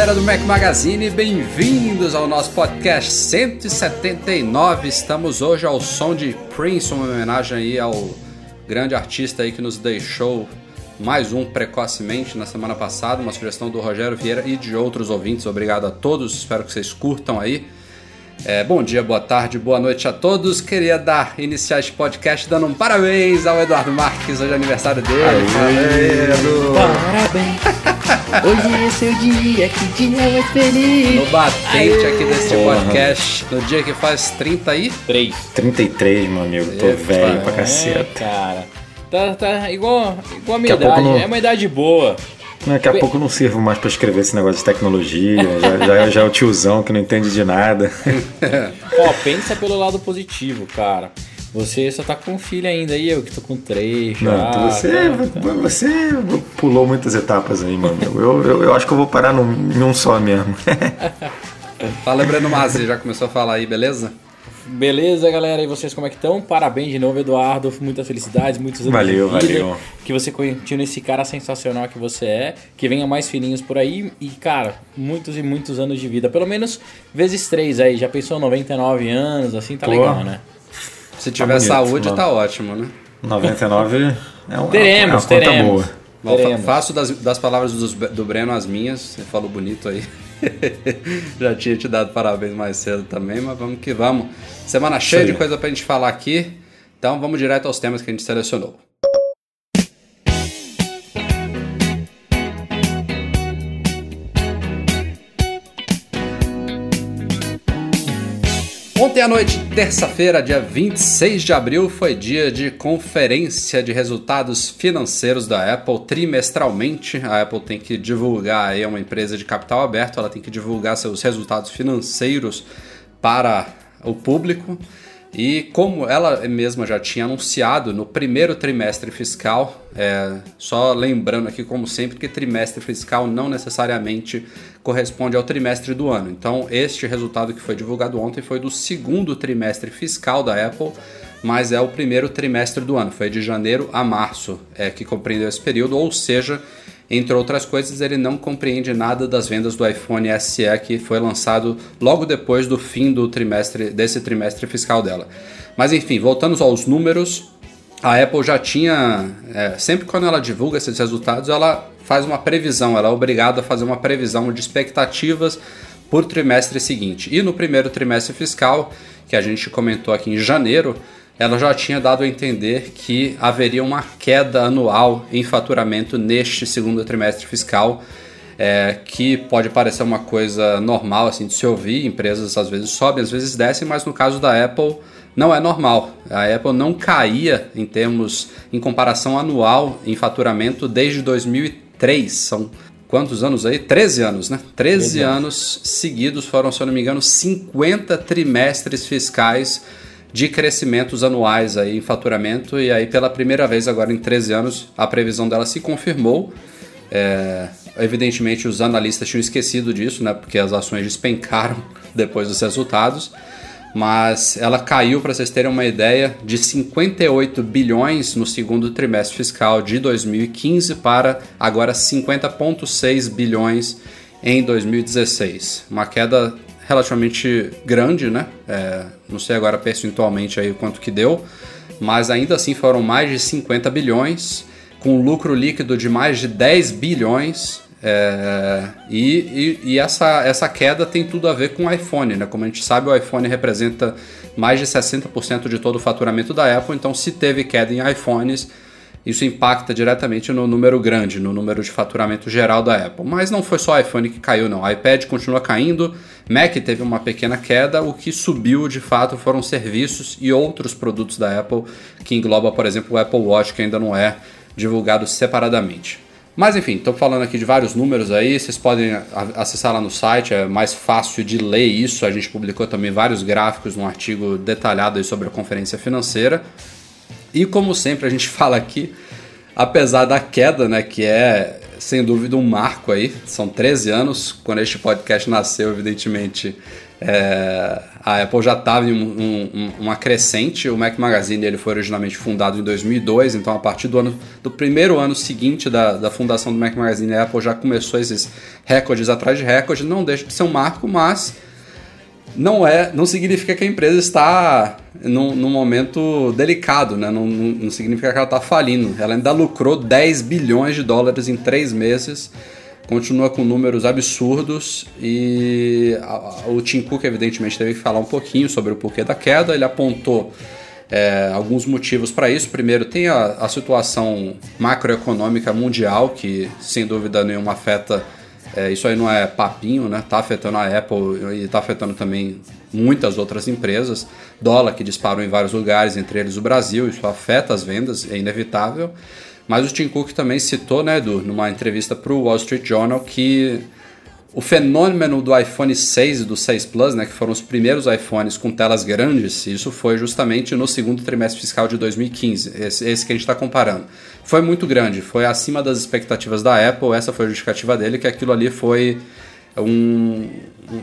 Galera do Mac Magazine, bem-vindos ao nosso podcast 179. Estamos hoje ao som de Prince, uma homenagem aí ao grande artista aí que nos deixou mais um precocemente na semana passada, uma sugestão do Rogério Vieira e de outros ouvintes. Obrigado a todos, espero que vocês curtam aí. É, bom dia, boa tarde, boa noite a todos. Queria dar iniciar este podcast dando um parabéns ao Eduardo Marques, hoje é aniversário dele. Aê, Edu. Parabéns! Hoje é seu dia, que dia mais feliz! No batente Aê. aqui deste Porra. podcast, no dia que faz 30 aí. 3. 33, meu amigo. Tô Epa. velho pra É, caceta. cara. Tá, tá igual, igual a minha Daqui pouco idade. não- É uma idade boa. Daqui a pouco eu não sirvo mais pra escrever esse negócio de tecnologia. Já, já, já é o tiozão que não entende de nada. Ó, pensa pelo lado positivo, cara. Você só tá com um filho ainda aí, eu que tô com três já. Não, você, tá? você pulou muitas etapas aí, amigo. Eu, eu, eu acho que eu vou parar num, em um só mesmo. Fala, Breno Mazzi, já começou a falar aí, beleza? Beleza, galera? E vocês como é que estão? Parabéns de novo, Eduardo. Muitas felicidades, muitos anos Valeu, de vida. valeu. Que você continue esse cara sensacional que você é. Que venha mais filhinhos por aí. E, cara, muitos e muitos anos de vida. Pelo menos vezes três aí. Já pensou 99 anos, assim, tá Pô. legal, né? Se tiver bonito, saúde, mano. tá ótimo, né? 99 é uma, Teremos, é uma conta teremos. boa. Teremos. faço das, das palavras dos- do Breno as minhas, você falou bonito aí. Já tinha te dado parabéns mais cedo também, mas vamos que vamos. Semana cheia de coisa pra gente falar aqui, então vamos direto aos temas que a gente selecionou. Ontem à noite, terça-feira, dia 26 de abril, foi dia de conferência de resultados financeiros da Apple trimestralmente. A Apple tem que divulgar, é uma empresa de capital aberto, ela tem que divulgar seus resultados financeiros para o público. E como ela mesma já tinha anunciado no primeiro trimestre fiscal, é, só lembrando aqui, como sempre, que trimestre fiscal não necessariamente corresponde ao trimestre do ano. Então, este resultado que foi divulgado ontem foi do segundo trimestre fiscal da Apple, mas é o primeiro trimestre do ano, foi de janeiro a março é, que compreendeu esse período, ou seja, entre outras coisas, ele não compreende nada das vendas do iPhone SE que foi lançado logo depois do fim do trimestre desse trimestre fiscal dela. Mas enfim, voltando aos números, a Apple já tinha é, sempre quando ela divulga esses resultados, ela faz uma previsão, ela é obrigada a fazer uma previsão de expectativas por trimestre seguinte. E no primeiro trimestre fiscal, que a gente comentou aqui em janeiro, ela já tinha dado a entender que haveria uma queda anual em faturamento neste segundo trimestre fiscal, é, que pode parecer uma coisa normal assim de se ouvir. Empresas às vezes sobem, às vezes descem, mas no caso da Apple não é normal. A Apple não caía em termos em comparação anual em faturamento desde 2003. São quantos anos aí? 13 anos, né? 13, 13 anos seguidos foram, se eu não me engano, 50 trimestres fiscais de crescimentos anuais aí em faturamento e aí pela primeira vez agora em 13 anos a previsão dela se confirmou. É, evidentemente os analistas tinham esquecido disso, né? Porque as ações despencaram depois dos resultados. Mas ela caiu, para vocês terem uma ideia, de 58 bilhões no segundo trimestre fiscal de 2015 para agora 50,6 bilhões em 2016. Uma queda relativamente grande, né? É, não sei agora percentualmente aí quanto que deu, mas ainda assim foram mais de 50 bilhões, com lucro líquido de mais de 10 bilhões. é, e e, e essa, essa queda tem tudo a ver com o iPhone, né? Como a gente sabe, o iPhone representa mais de 60% de todo o faturamento da Apple, então se teve queda em iPhones, isso impacta diretamente no número grande, no número de faturamento geral da Apple. Mas não foi só iPhone que caiu, não. O iPad continua caindo, Mac teve uma pequena queda, o que subiu de fato foram serviços e outros produtos da Apple, que engloba, por exemplo, o Apple Watch, que ainda não é divulgado separadamente. Mas enfim, estou falando aqui de vários números aí, vocês podem acessar lá no site, é mais fácil de ler isso. A gente publicou também vários gráficos num artigo detalhado sobre a conferência financeira. E como sempre a gente fala aqui, apesar da queda, né, que é sem dúvida um marco aí, são 13 anos, quando este podcast nasceu, evidentemente, é, a Apple já estava em um, um, uma crescente, o Mac Magazine ele foi originalmente fundado em 2002, então a partir do, ano, do primeiro ano seguinte da, da fundação do Mac Magazine, a Apple já começou esses recordes atrás de recordes, não deixa de ser um marco, mas não é, não significa que a empresa está num, num momento delicado, né? Não, não, não, significa que ela está falindo. Ela ainda lucrou 10 bilhões de dólares em três meses, continua com números absurdos e a, a, o Tim Cook evidentemente teve que falar um pouquinho sobre o porquê da queda. Ele apontou é, alguns motivos para isso. Primeiro, tem a, a situação macroeconômica mundial que sem dúvida nenhuma afeta é, isso aí não é papinho, né? Tá afetando a Apple e tá afetando também muitas outras empresas. Dólar que disparou em vários lugares, entre eles o Brasil, isso afeta as vendas, é inevitável. Mas o Tim Cook também citou, né, Edu, numa entrevista para o Wall Street Journal, que o fenômeno do iPhone 6 e do 6 Plus, né, que foram os primeiros iPhones com telas grandes, isso foi justamente no segundo trimestre fiscal de 2015, esse, esse que a gente está comparando. Foi muito grande, foi acima das expectativas da Apple, essa foi a justificativa dele, que aquilo ali foi um,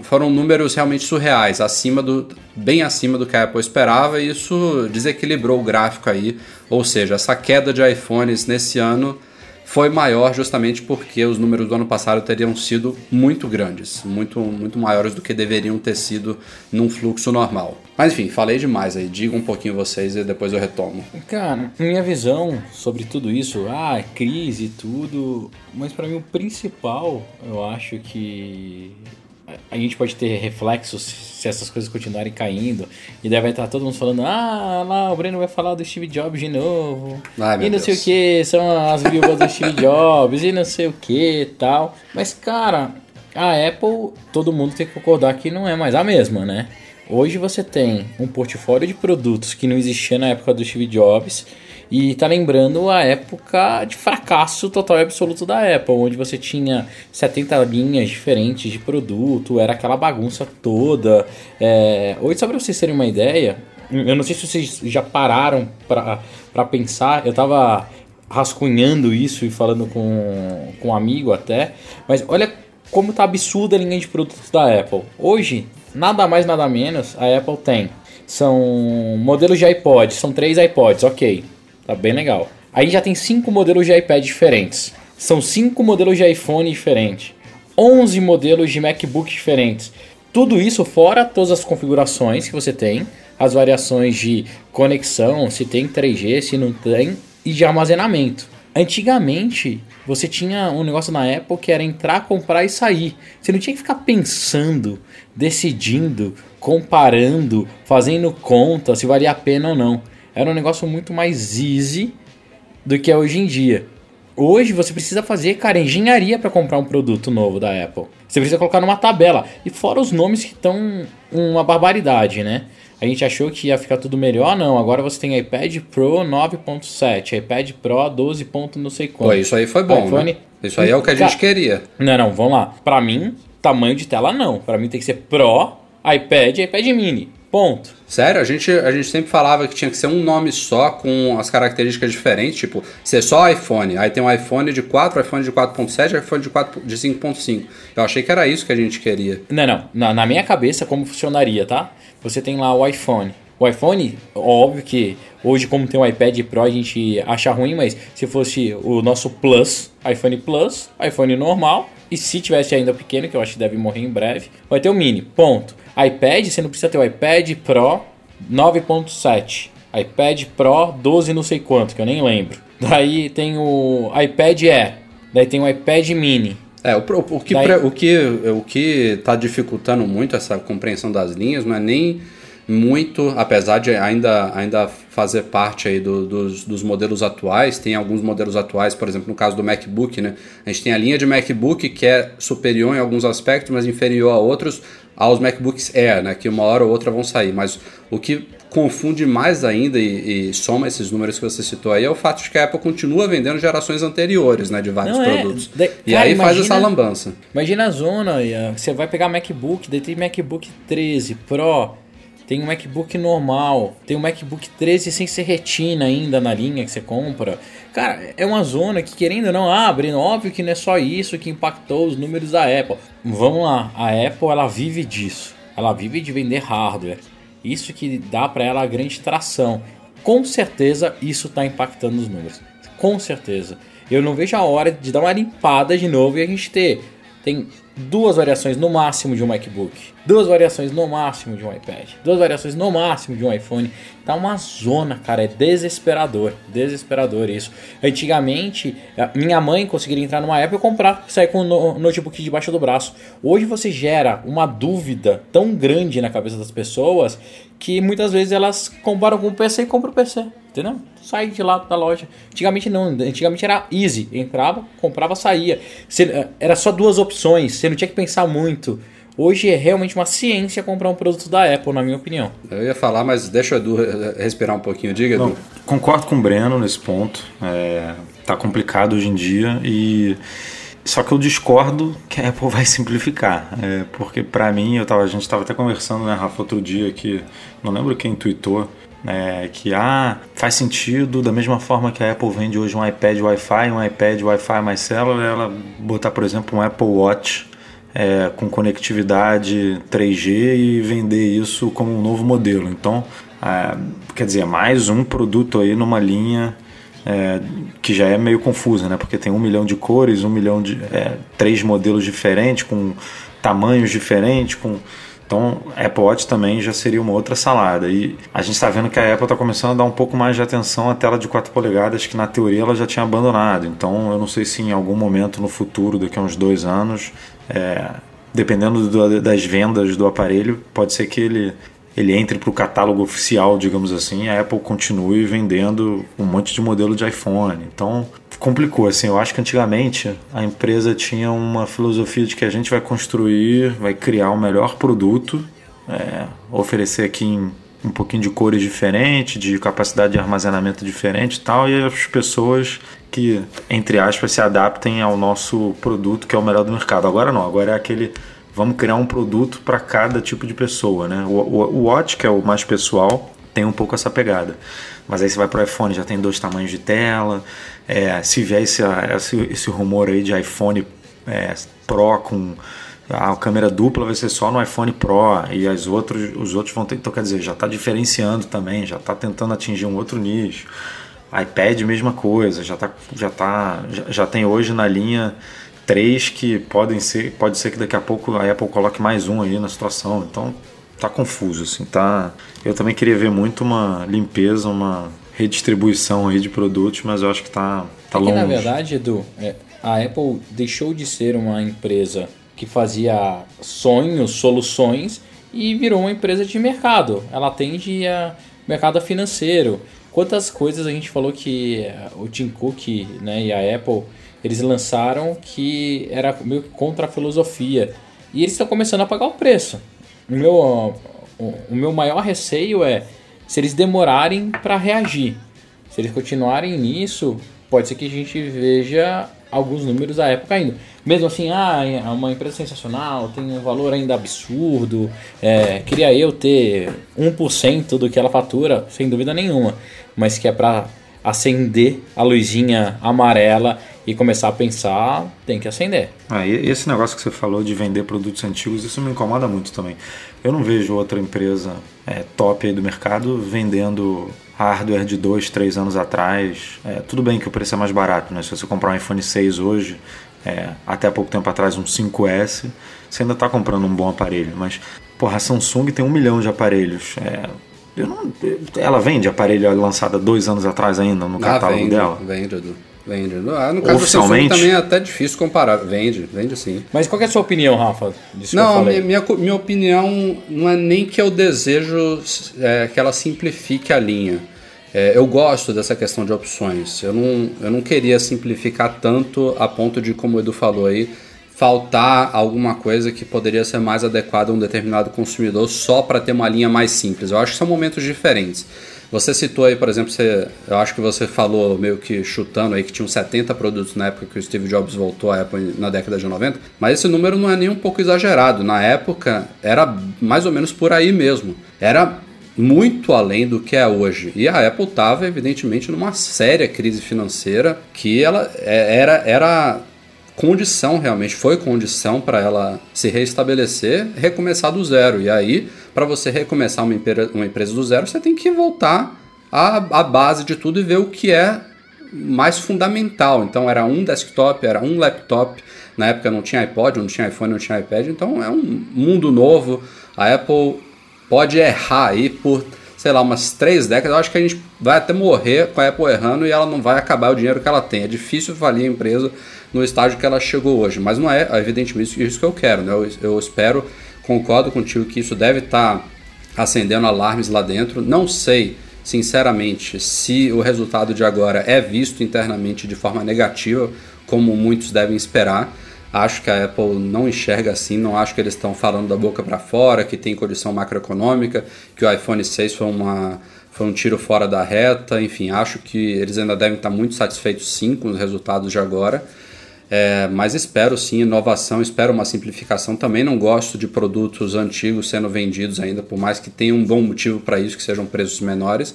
foram números realmente surreais, acima do, bem acima do que a Apple esperava, e isso desequilibrou o gráfico aí, ou seja, essa queda de iPhones nesse ano foi maior justamente porque os números do ano passado teriam sido muito grandes, muito, muito maiores do que deveriam ter sido num fluxo normal. Mas enfim, falei demais aí, diga um pouquinho vocês e depois eu retomo. Cara, minha visão sobre tudo isso, ah, crise e tudo, mas para mim o principal, eu acho que a gente pode ter reflexos se essas coisas continuarem caindo. E deve estar todo mundo falando: ah, lá o Breno vai falar do Steve Jobs de novo. Ai, e não Deus. sei o que, são as viúvas do Steve Jobs e não sei o que tal. Mas, cara, a Apple, todo mundo tem que concordar que não é mais a mesma, né? Hoje você tem um portfólio de produtos que não existia na época do Steve Jobs e tá lembrando a época de fracasso total e absoluto da Apple, onde você tinha 70 linhas diferentes de produto, era aquela bagunça toda. É... Hoje, só pra vocês terem uma ideia, eu não sei se vocês já pararam para pensar, eu tava rascunhando isso e falando com, com um amigo até, mas olha como tá absurda a linha de produtos da Apple. Hoje, nada mais nada menos, a Apple tem. São modelos de iPod, são três iPods, ok. Tá bem legal. Aí já tem cinco modelos de iPad diferentes. São cinco modelos de iPhone diferentes. 11 modelos de MacBook diferentes. Tudo isso fora todas as configurações que você tem, as variações de conexão, se tem 3G, se não tem, e de armazenamento. Antigamente, você tinha um negócio na Apple que era entrar, comprar e sair. Você não tinha que ficar pensando, decidindo, comparando, fazendo conta se valia a pena ou não era um negócio muito mais easy do que é hoje em dia. Hoje você precisa fazer, cara, engenharia para comprar um produto novo da Apple. Você precisa colocar numa tabela. E fora os nomes que estão uma barbaridade, né? A gente achou que ia ficar tudo melhor, não. Agora você tem iPad Pro 9.7, iPad Pro 12. não sei quanto. Pô, isso aí foi bom, iPhone... né? Isso aí é o que a gente queria. Não, não, vamos lá. Para mim, tamanho de tela não. Para mim tem que ser Pro, iPad e iPad Mini. Ponto. Sério, a gente, a gente sempre falava que tinha que ser um nome só com as características diferentes, tipo, ser só iPhone. Aí tem um iPhone de 4, iPhone de 4.7 iPhone de, 4, de 5.5. Eu achei que era isso que a gente queria. Não, não. Na, na minha cabeça, como funcionaria, tá? Você tem lá o iPhone. O iPhone, óbvio que hoje, como tem o iPad Pro, a gente acha ruim, mas se fosse o nosso Plus, iPhone Plus, iPhone normal, e se tivesse ainda pequeno, que eu acho que deve morrer em breve, vai ter o mini. Ponto iPad, você não precisa ter o iPad Pro 9.7. iPad Pro 12 não sei quanto, que eu nem lembro. Daí tem o iPad Air. Daí tem o iPad Mini. É, o, o, que, Daí... o, que, o que tá dificultando muito essa compreensão das linhas não é nem muito, apesar de ainda, ainda fazer parte aí do, dos, dos, modelos atuais. Tem alguns modelos atuais, por exemplo, no caso do MacBook, né? A gente tem a linha de MacBook que é superior em alguns aspectos, mas inferior a outros, aos MacBooks Air, né? Que uma hora ou outra vão sair. Mas o que confunde mais ainda e, e, soma esses números que você citou aí é o fato de que a Apple continua vendendo gerações anteriores né, de vários Não, é. produtos. É. De... E Cara, aí imagina, faz essa lambança. Imagina a zona, você vai pegar MacBook, daí tem MacBook 13 Pro, tem um MacBook normal, tem um MacBook 13 sem ser retina ainda na linha que você compra. Cara, é uma zona que querendo ou não abre, óbvio que não é só isso que impactou os números da Apple. Vamos lá, a Apple ela vive disso. Ela vive de vender hardware. Isso que dá para ela a grande tração. Com certeza isso está impactando os números. Com certeza. Eu não vejo a hora de dar uma limpada de novo e a gente ter. Tem duas variações no máximo de um MacBook, duas variações no máximo de um iPad, duas variações no máximo de um iPhone. Tá uma zona, cara, é desesperador, desesperador isso. Antigamente, minha mãe conseguiria entrar numa Apple e comprar, sair com o notebook debaixo do braço. Hoje você gera uma dúvida tão grande na cabeça das pessoas que muitas vezes elas comparam com o PC e compram o PC, entendeu? Sai de lá da loja. Antigamente não, antigamente era easy, entrava, comprava, saía. Você, era só duas opções, você não tinha que pensar muito. Hoje é realmente uma ciência comprar um produto da Apple, na minha opinião. Eu ia falar, mas deixa o Edu respirar um pouquinho. Diga, Edu. Não, concordo com o Breno nesse ponto. É, tá complicado hoje em dia e só que eu discordo que a Apple vai simplificar, é, porque para mim, eu tava, a gente estava até conversando, né, Rafa, outro dia que não lembro quem tweetou, é, que ah, faz sentido da mesma forma que a Apple vende hoje um iPad Wi-Fi, um iPad Wi-Fi mais célula, ela botar, por exemplo, um Apple Watch é, com conectividade 3G e vender isso como um novo modelo. Então, é, quer dizer, mais um produto aí numa linha é, que já é meio confusa, né? Porque tem um milhão de cores, um milhão de é, três modelos diferentes com tamanhos diferentes, com então, Apple Watch também já seria uma outra salada. E a gente está vendo que a Apple está começando a dar um pouco mais de atenção à tela de 4 polegadas, que na teoria ela já tinha abandonado. Então, eu não sei se em algum momento no futuro, daqui a uns dois anos, é, dependendo do, das vendas do aparelho, pode ser que ele ele entre para o catálogo oficial, digamos assim, a Apple continue vendendo um monte de modelo de iPhone. Então, complicou assim. Eu acho que antigamente a empresa tinha uma filosofia de que a gente vai construir, vai criar o melhor produto, é, oferecer aqui em um pouquinho de cores diferentes, de capacidade de armazenamento diferente e tal, e as pessoas que, entre aspas, se adaptem ao nosso produto que é o melhor do mercado. Agora não, agora é aquele vamos criar um produto para cada tipo de pessoa, né? O, o, o Watch, que é o mais pessoal, tem um pouco essa pegada. Mas aí você vai para o iPhone, já tem dois tamanhos de tela. É, se vier esse, esse, esse, rumor aí de iPhone é, Pro com a câmera dupla vai ser só no iPhone Pro e as outros, os outros vão ter. Então, quer dizer, já está diferenciando também, já está tentando atingir um outro nicho. iPad, mesma coisa, já, tá, já, tá, já, já tem hoje na linha três que podem ser, pode ser que daqui a pouco a Apple coloque mais um aí na situação. Então tá confuso assim, tá. Eu também queria ver muito uma limpeza, uma redistribuição aí de produtos, mas eu acho que tá tá é longe. Que, na verdade, Edu, é, a Apple deixou de ser uma empresa que fazia sonhos, soluções e virou uma empresa de mercado. Ela atende a mercado financeiro. Quantas coisas a gente falou que o Tim Cook né, e a Apple eles lançaram que era meio contra a filosofia. E eles estão começando a pagar o preço. O meu, o meu maior receio é se eles demorarem para reagir. Se eles continuarem nisso, pode ser que a gente veja alguns números da época caindo. Mesmo assim, ah, é uma empresa sensacional, tem um valor ainda absurdo, é, queria eu ter 1% do que ela fatura, sem dúvida nenhuma, mas que é para acender a luzinha amarela e começar a pensar, tem que acender. Ah, esse negócio que você falou de vender produtos antigos, isso me incomoda muito também. Eu não vejo outra empresa é, top aí do mercado vendendo hardware de dois, três anos atrás. É, tudo bem que o preço é mais barato, né? Se você comprar um iPhone 6 hoje, é, até pouco tempo atrás um 5S, você ainda está comprando um bom aparelho. Mas, porra, a Samsung tem um milhão de aparelhos. É, não, ela vende aparelho lançado dois anos atrás ainda no ah, catálogo vende, dela? Vende, Edu. Vende. Ah, no caso Oficialmente? também é até difícil comparar. Vende, vende sim. Mas qual é a sua opinião, Rafa? não, minha, minha, minha, opinião não é nem que eu desejo é, que ela simplifique a linha. é, eu gosto dessa questão de opções. Eu não, eu não queria simplificar tanto a ponto de, como o Edu falou aí, faltar alguma coisa que poderia ser mais adequada a um determinado consumidor só para ter uma linha mais simples. Eu acho que são momentos diferentes. Você citou aí, por exemplo, você, eu acho que você falou meio que chutando aí que tinham 70 produtos na época que o Steve Jobs voltou à Apple na década de 90, mas esse número não é nem um pouco exagerado. Na época era mais ou menos por aí mesmo. Era muito além do que é hoje. E a Apple estava, evidentemente, numa séria crise financeira que ela é, era, era condição realmente, foi condição para ela se reestabelecer, recomeçar do zero. E aí, para você recomeçar uma, uma empresa do zero, você tem que voltar à, à base de tudo e ver o que é mais fundamental. Então era um desktop, era um laptop. Na época não tinha iPod, não tinha iPhone, não tinha iPad. Então é um mundo novo. A Apple pode errar aí por, sei lá, umas três décadas. Eu acho que a gente vai até morrer com a Apple errando e ela não vai acabar o dinheiro que ela tem. É difícil falir a empresa no estágio que ela chegou hoje. Mas não é, evidentemente, isso que eu quero. Né? Eu, eu espero, concordo contigo que isso deve estar tá acendendo alarmes lá dentro. Não sei, sinceramente, se o resultado de agora é visto internamente de forma negativa, como muitos devem esperar. Acho que a Apple não enxerga assim, não acho que eles estão falando da boca para fora, que tem condição macroeconômica, que o iPhone 6 foi uma foi um tiro fora da reta, enfim, acho que eles ainda devem estar muito satisfeitos sim com os resultados de agora. É, mas espero sim inovação, espero uma simplificação. Também não gosto de produtos antigos sendo vendidos ainda, por mais que tenha um bom motivo para isso, que sejam preços menores.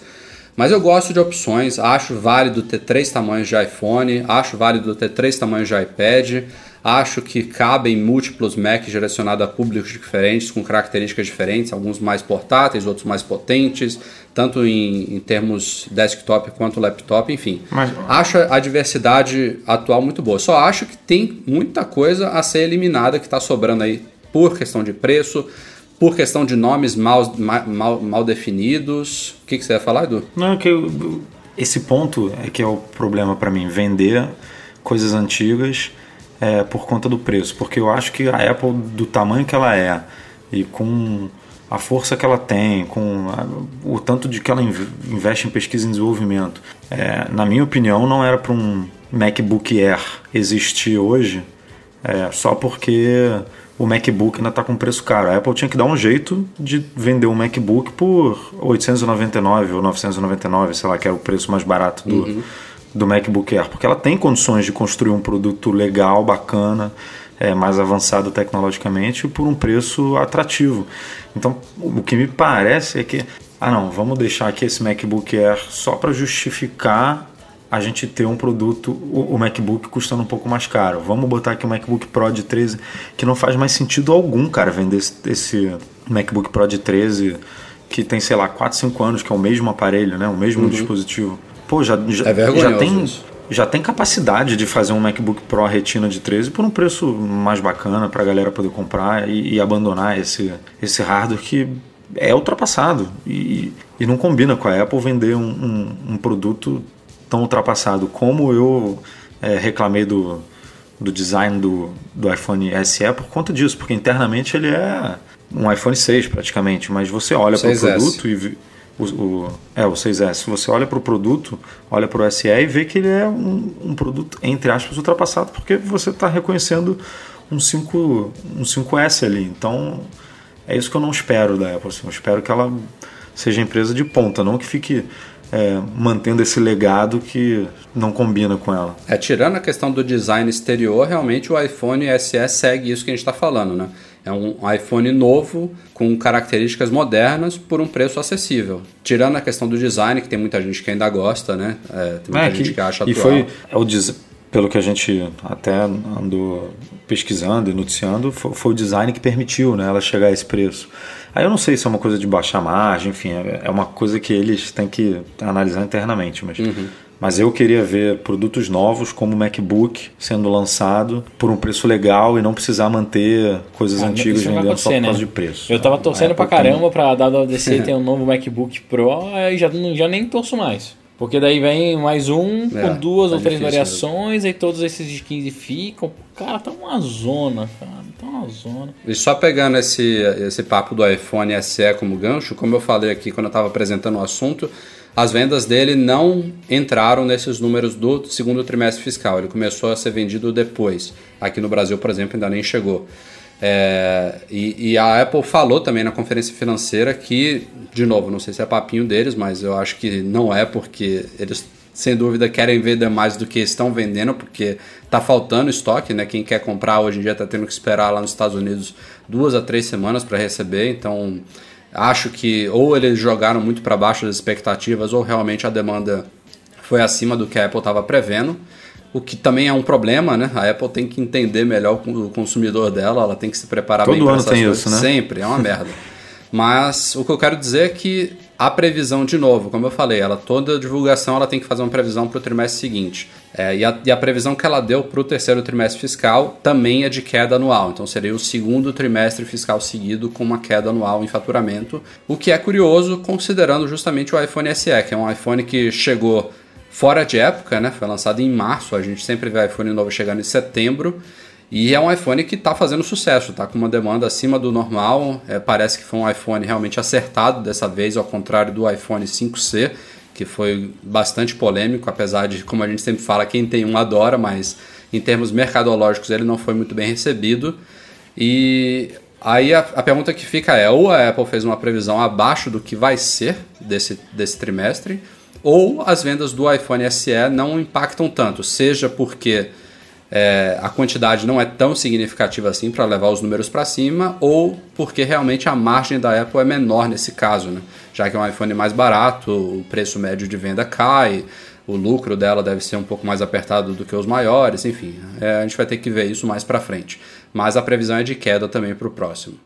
Mas eu gosto de opções, acho válido ter três tamanhos de iPhone, acho válido ter três tamanhos de iPad, Acho que cabem múltiplos Macs direcionados a públicos diferentes, com características diferentes, alguns mais portáteis, outros mais potentes, tanto em, em termos desktop quanto laptop, enfim. Mas... Acho a diversidade atual muito boa. Só acho que tem muita coisa a ser eliminada que está sobrando aí por questão de preço, por questão de nomes mal, mal, mal definidos. O que, que você ia falar, Edu? Não, é que eu, esse ponto é que é o problema para mim, vender coisas antigas é, por conta do preço, porque eu acho que a Apple, do tamanho que ela é e com a força que ela tem, com a, o tanto de que ela investe em pesquisa e desenvolvimento, é, na minha opinião, não era para um MacBook Air existir hoje é, só porque o MacBook ainda está com preço caro. A Apple tinha que dar um jeito de vender um MacBook por 899 ou 999, sei lá, que era o preço mais barato do. Uhum do MacBook Air, porque ela tem condições de construir um produto legal, bacana, é, mais avançado tecnologicamente por um preço atrativo. Então, o que me parece é que, ah não, vamos deixar aqui esse MacBook Air só para justificar a gente ter um produto, o, MacBook custando um pouco mais caro. Vamos botar aqui o MacBook Pro de 13, que não faz mais sentido algum, cara, vender esse, esse MacBook Pro de 13 que tem, sei lá, 4, 5 anos, que é o mesmo aparelho, né? o mesmo uhum. dispositivo pô, já, já, é já tem. Já tem capacidade de fazer um MacBook Pro Retina de 13 por um preço mais bacana para a galera poder comprar e, e, abandonar esse, esse hardware que é ultrapassado e, e não combina com a Apple vender um, um, um produto tão ultrapassado. Como eu é, reclamei do, do design do, do iPhone SE por conta disso, porque internamente ele é um iPhone 6 praticamente, mas você olha para o produto e o, o, é, o 6S. Você olha para o produto, olha para o SE e vê que ele é um, um produto, entre aspas, ultrapassado, porque você está reconhecendo um, 5, um 5S ali. Então, é isso que eu não espero da Apple. Assim, eu espero que ela seja empresa de ponta, não que fique é, mantendo esse legado que não combina com ela. É, tirando a questão do design exterior, realmente o iPhone SE segue isso que a gente está falando, né? É um iPhone novo com características modernas por um preço acessível. Tirando a questão do design, que tem muita gente que ainda gosta, né? É, tem muita é, gente que, que acha e atual. Foi, é o pelo que a gente até andou pesquisando e noticiando, foi, foi, o design que permitiu né, ela chegar a esse preço. Aí eu não sei se é uma coisa de baixar margem, enfim, é, é uma coisa que eles têm que analisar internamente, mas uhum. Mas eu queria ver produtos novos como o MacBook sendo lançado por um preço legal e não precisar manter coisas ah, antigas vendendo só por causa né? de preço. Eu tava torcendo pra caramba pra WWDC ter um novo MacBook Pro e já, já nem torço mais. Porque daí vem mais um é, com duas tá ou três variações, aí todos esses de 15 ficam. Cara, tá uma zona, cara. Tá uma zona. E só pegando esse, esse papo do iPhone SE como gancho, como eu falei aqui quando eu estava apresentando o assunto, as vendas dele não entraram nesses números do segundo trimestre fiscal. Ele começou a ser vendido depois. Aqui no Brasil, por exemplo, ainda nem chegou. É, e, e, a Apple falou também na conferência financeira que, de novo, não sei se é papinho deles, mas eu acho que não é, porque eles sem dúvida querem vender mais do que estão vendendo, porque está faltando estoque, né? Quem quer comprar hoje em dia está tendo que esperar lá nos Estados Unidos duas a três semanas para receber, então acho que ou eles jogaram muito para baixo das expectativas ou realmente a demanda foi acima do que a Apple estava prevendo. O que também é um problema, né? A Apple tem que entender melhor o consumidor dela, ela tem que se preparar Todo bem para essas tem coisas. Isso, né? Sempre, é uma merda. Mas o que eu quero dizer é que a previsão, de novo, como eu falei, ela toda divulgação ela tem que fazer uma previsão para o trimestre seguinte. É, e, a, e, a, previsão que ela deu para o terceiro trimestre fiscal também é de queda anual. Então seria o segundo trimestre fiscal seguido com uma queda anual em faturamento. O que é curioso considerando justamente o iPhone SE, que é um iPhone que chegou fora de época, né? Foi lançado em março. A gente sempre vê iPhone novo chegando em setembro. E é um iPhone que está fazendo sucesso, está com uma demanda acima do normal. É, parece que foi um iPhone realmente acertado dessa vez, ao contrário do iPhone 5C, que foi bastante polêmico, apesar de, como a gente sempre fala, quem tem um adora, mas em termos mercadológicos ele não foi muito bem recebido. E aí a, a pergunta que fica é: ou a Apple fez uma previsão abaixo do que vai ser desse, desse trimestre, ou as vendas do iPhone SE não impactam tanto, seja porque é, a quantidade não é tão significativa assim para levar os números para cima, ou porque realmente a margem da Apple é menor nesse caso, né? Já que é um iPhone mais barato, o preço médio de venda cai, o lucro dela deve ser um pouco mais apertado do que os maiores, enfim, é, a gente vai ter que ver isso mais para frente. Mas a previsão é de queda também para o próximo.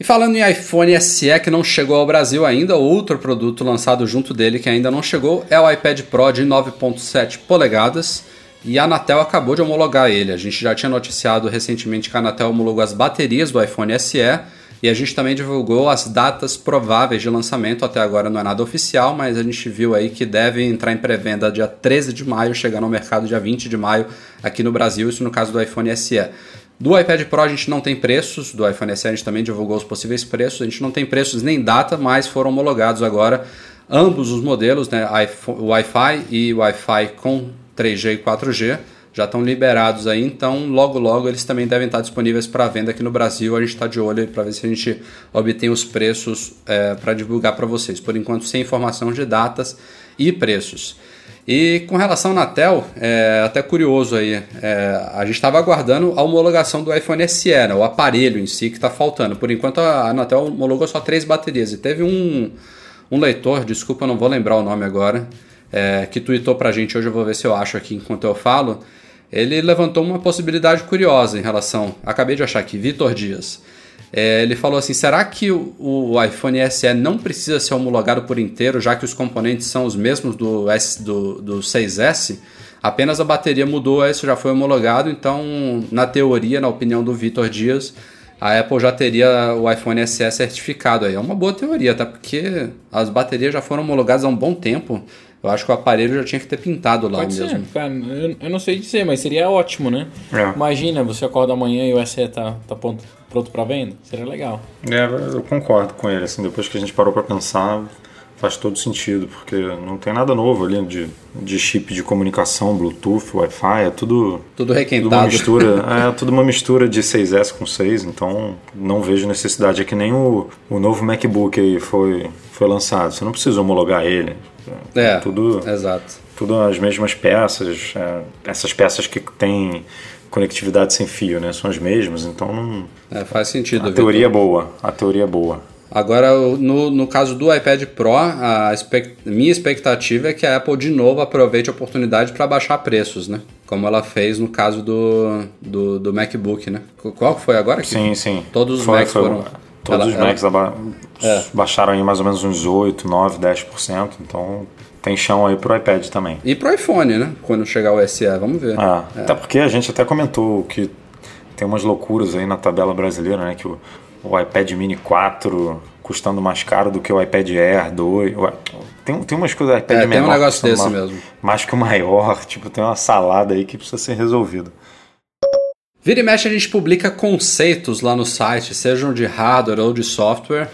E falando em iPhone SE que não chegou ao Brasil ainda, outro produto lançado junto dele que ainda não chegou é o iPad Pro de 9.7 polegadas. E a Anatel acabou de homologar ele. A gente já tinha noticiado recentemente que a Anatel homologou as baterias do iPhone SE e a gente também divulgou as datas prováveis de lançamento. Até agora não é nada oficial, mas a gente viu aí que deve entrar em pré-venda dia 13 de maio, chegando ao mercado dia 20 de maio aqui no Brasil, isso no caso do iPhone SE. Do iPad Pro a gente não tem preços, do iPhone SE a gente também divulgou os possíveis preços, a gente não tem preços nem data, mas foram homologados agora ambos os modelos, né, Wi-Fi e Wi-Fi com 3G e 4G já estão liberados aí, então logo logo eles também devem estar disponíveis para venda aqui no Brasil. A gente está de olho para ver se a gente obtém os preços é, para divulgar para vocês. Por enquanto, sem informação de datas e preços. E com relação à Anatel, é até curioso aí, é, a gente estava aguardando a homologação do iPhone SE, né, o aparelho em si que está faltando. Por enquanto a Anatel homologou só três baterias e teve um, um leitor, desculpa, eu não vou lembrar o nome agora, é, que tweetou pra gente, hoje eu vou ver se eu acho aqui enquanto eu falo, ele levantou uma possibilidade curiosa em relação. Acabei de achar aqui, Vitor Dias. É, ele falou assim: será que o, o, iPhone SE não precisa ser homologado por inteiro, já que os componentes são os mesmos do, S, do, do 6S? Apenas a bateria mudou, isso já foi homologado, então, na teoria, na opinião do Vitor Dias, a Apple já teria o iPhone SE certificado aí. É uma boa teoria, tá? Porque as baterias já foram homologadas há um bom tempo. Eu acho que o aparelho já tinha que ter pintado lá Pode mesmo. Ser, cara, eu, eu, não sei dizer, mas seria ótimo, né? É. Imagina, você acorda amanhã e o SE tá, tá pronto, pronto para venda. Seria legal. É, eu concordo com ele. Assim, depois que a gente parou para pensar, faz todo sentido, porque não tem nada novo ali de, de chip de comunicação, Bluetooth, Wi-Fi, é tudo. Tudo requentado. Tudo uma mistura, é tudo uma mistura de 6S com 6, então não vejo necessidade. É que nem o, o novo MacBook aí foi, foi lançado, você não precisa homologar ele. É, tudo, exato. Tudo as mesmas peças, é, essas peças que têm conectividade sem fio, né? São as mesmas, então não. É, faz sentido. A teoria é boa, a teoria é boa. Agora, no, no caso do iPad Pro, a expect, minha expectativa é que a Apple de novo aproveite a oportunidade para baixar preços, né? Como ela fez no caso do, do, do MacBook, né? Qual foi agora? Sim, sim. Todos os foi, Macs foi, foram. Todos ela, os Macs aba é. baixaram aí mais ou menos uns 8, 9, 10%. Então tem chão aí pro iPad também. E pro iPhone, né? Quando chegar o SE, vamos ver. É. É. Até porque a gente até comentou que tem umas loucuras aí na tabela brasileira, né? Que o, o iPad Mini 4 custando mais caro do que o iPad Air 2. Tem, tem umas coisas, iPad é, menor, tem um negócio desse uma, mesmo. Mais que o maior, tipo, tem uma salada aí que precisa ser resolvida. Vira e mexe a gente publica conceitos lá no site, sejam de hardware ou de software,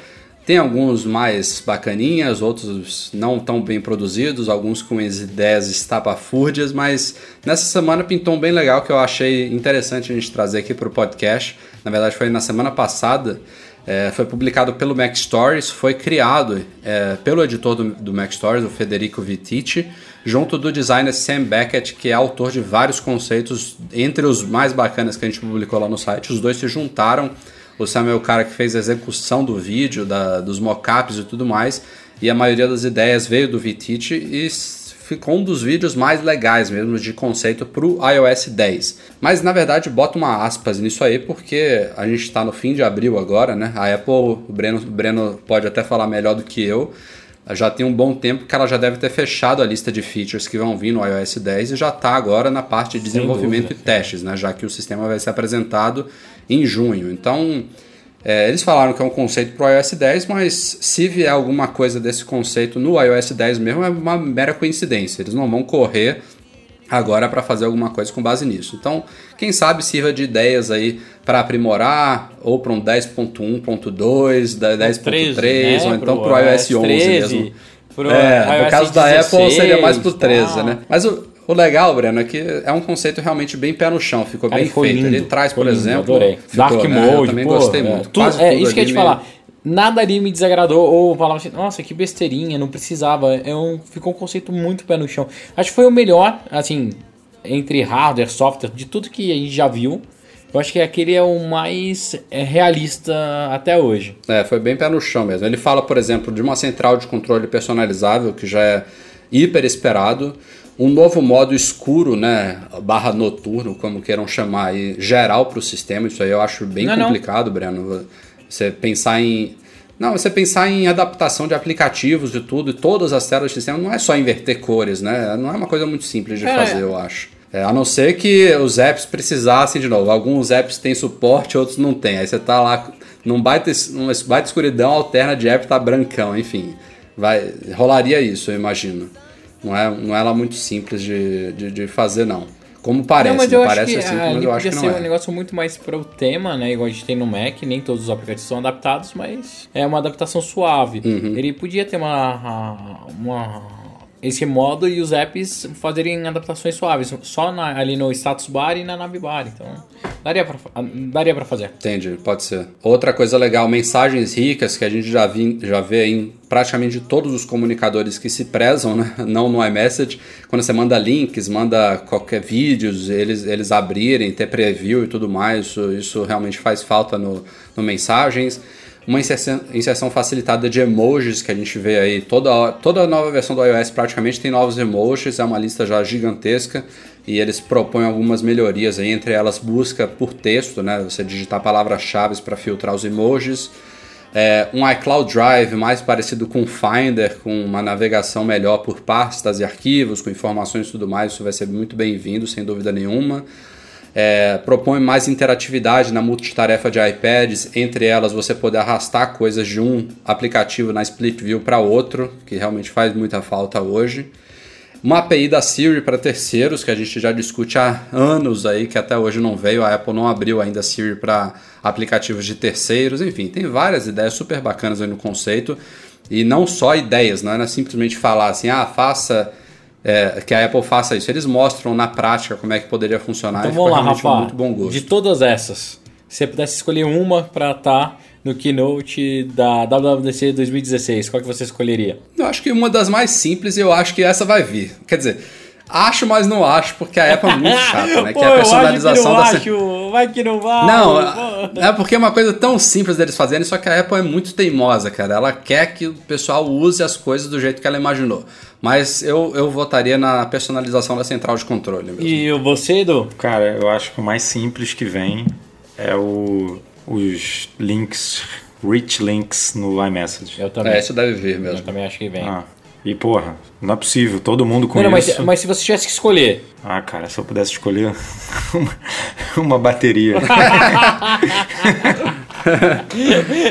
Tem alguns mais bacaninhas, outros não tão bem produzidos, alguns com as ideias estapafúrdias, mas nessa semana pintou um bem legal que eu achei interessante a gente trazer aqui para o podcast. Na verdade, foi na semana passada. É, foi publicado pelo Mac Stories, foi criado é, pelo editor do, do Mac Stories, o Federico Vitici, junto do designer Sam Beckett, que é autor de vários conceitos, entre os mais bacanas que a gente publicou lá no site. Os dois se juntaram o Sam é o cara que fez a execução do vídeo, da, dos mockups e tudo mais. E a maioria das ideias veio do Vitite e ficou um dos vídeos mais legais mesmo de conceito para o iOS 10. Mas na verdade bota uma aspas nisso aí porque a gente está no fim de abril agora, né? A Apple, o Breno, o Breno pode até falar melhor do que eu, já tem um bom tempo que ela já deve ter fechado a lista de features que vão vir no iOS 10 e já está agora na parte de desenvolvimento e testes, né? Já que o sistema vai ser apresentado em junho. Então, é, eles falaram que é um conceito para o iOS 10, mas se vier alguma coisa desse conceito no iOS 10 mesmo, é uma mera coincidência. Eles não vão correr agora para fazer alguma coisa com base nisso. Então, quem sabe sirva de ideias aí para aprimorar ou para um 10.1.2, 10.3 né? ou então para o iOS 11 mesmo. Pro é, no caso 16, da Apple seria mais pro 13, né? Mas o, o legal, Breno, é que é um conceito realmente bem pé no chão, ficou Cara, bem feito. Lindo, Ele traz, por lindo, exemplo. Adorei. Ficou, Dark né? Mode. Eu também pô, gostei é, muito. Tudo, é, isso que eu ia te falar. Nada ali me desagradou ou falava assim, nossa, que besteirinha, não precisava. É um, ficou um conceito muito pé no chão. Acho que foi o melhor, assim, entre hardware, software, de tudo que a gente já viu. Eu acho que aquele é o mais é, realista até hoje. É, foi bem pé no chão mesmo. Ele fala, por exemplo, de uma central de controle personalizável, que já é hiper esperado um novo modo escuro, né, barra noturno, como queiram chamar aí, geral para o sistema. Isso aí eu acho bem não, complicado, não. Breno. Você pensar em não, você pensar em adaptação de aplicativos e tudo, e todas as telas do sistema, não é só inverter cores, né? Não é uma coisa muito simples de é. fazer, eu acho. É, a não ser que os apps precisassem de novo. Alguns apps têm suporte, outros não têm. Aí você tá lá num baita, numa baita escuridão, alterna de app tá brancão, enfim. Vai, rolaria isso, eu imagino. Não é, não é lá muito simples de, de, de fazer, não. Como parece, não, né? parece que, assim, mas eu acho que não ser é. um negócio muito mais para o tema, né? Igual a gente tem no Mac, nem todos os aplicativos são adaptados, mas é uma adaptação suave. Uhum. Ele podia ter uma, uma esse modo e os apps fazerem adaptações suaves, só na, ali no status bar e na navbar. Então, daria pra, daria pra fazer. Entendi, pode ser. Outra coisa legal, mensagens ricas que a gente já, vi, já vê em praticamente todos os comunicadores que se prezam, né? não no iMessage. Quando você manda links, manda qualquer vídeos, eles, eles abrirem, ter preview e tudo mais, isso, isso realmente faz falta no, no mensagens uma inserção, inserção, facilitada de emojis que a gente vê aí. Toda, toda nova versão do iOS praticamente tem novos emojis, é uma lista já gigantesca e eles propõem algumas melhorias aí, entre elas busca por texto, né? Você digitar palavras-chave para filtrar os emojis. É, um iCloud Drive mais parecido com o Finder, com uma navegação melhor por pastas e arquivos, com informações e tudo mais, isso vai ser muito bem-vindo, sem dúvida nenhuma é, propõe mais interatividade na multitarefa de iPads, entre elas você poder arrastar coisas de um aplicativo na Split View para outro, que realmente faz muita falta hoje. Uma API da Siri para terceiros, que a gente já discute há anos aí, que até hoje não veio, a Apple não abriu ainda a Siri para aplicativos de terceiros, enfim, tem várias ideias super bacanas aí no conceito, e não só ideias, não é simplesmente falar assim, ah, faça é, que a Apple faça isso. Eles mostram na prática como é que poderia funcionar. Então vamos lá, Rafa. Muito bom gosto. De todas essas, se você pudesse escolher uma para estar tá no keynote da WWDC 2016, qual que você escolheria? Eu acho que uma das mais simples eu acho que essa vai vir. Quer dizer, Acho, mas não acho, porque a Apple é muito chata, né? Pô, que é a personalização eu acho que não da. Acho. Vai que não vai. Não, é porque é uma coisa tão simples deles fazerem, só que a Apple é muito teimosa, cara. Ela quer que o pessoal use as coisas do jeito que ela imaginou. Mas eu, eu votaria na personalização da central de controle mesmo. E você, Edu? Cara, eu acho que o mais simples que vem é o, os links, rich links no iMessage. Eu também. É, isso deve vir mesmo. Eu também acho que vem. Ah. E, porra, não é possível, todo mundo com não, isso. Mas, mas se você tivesse que escolher. Ah, cara, se eu pudesse escolher uma, uma bateria.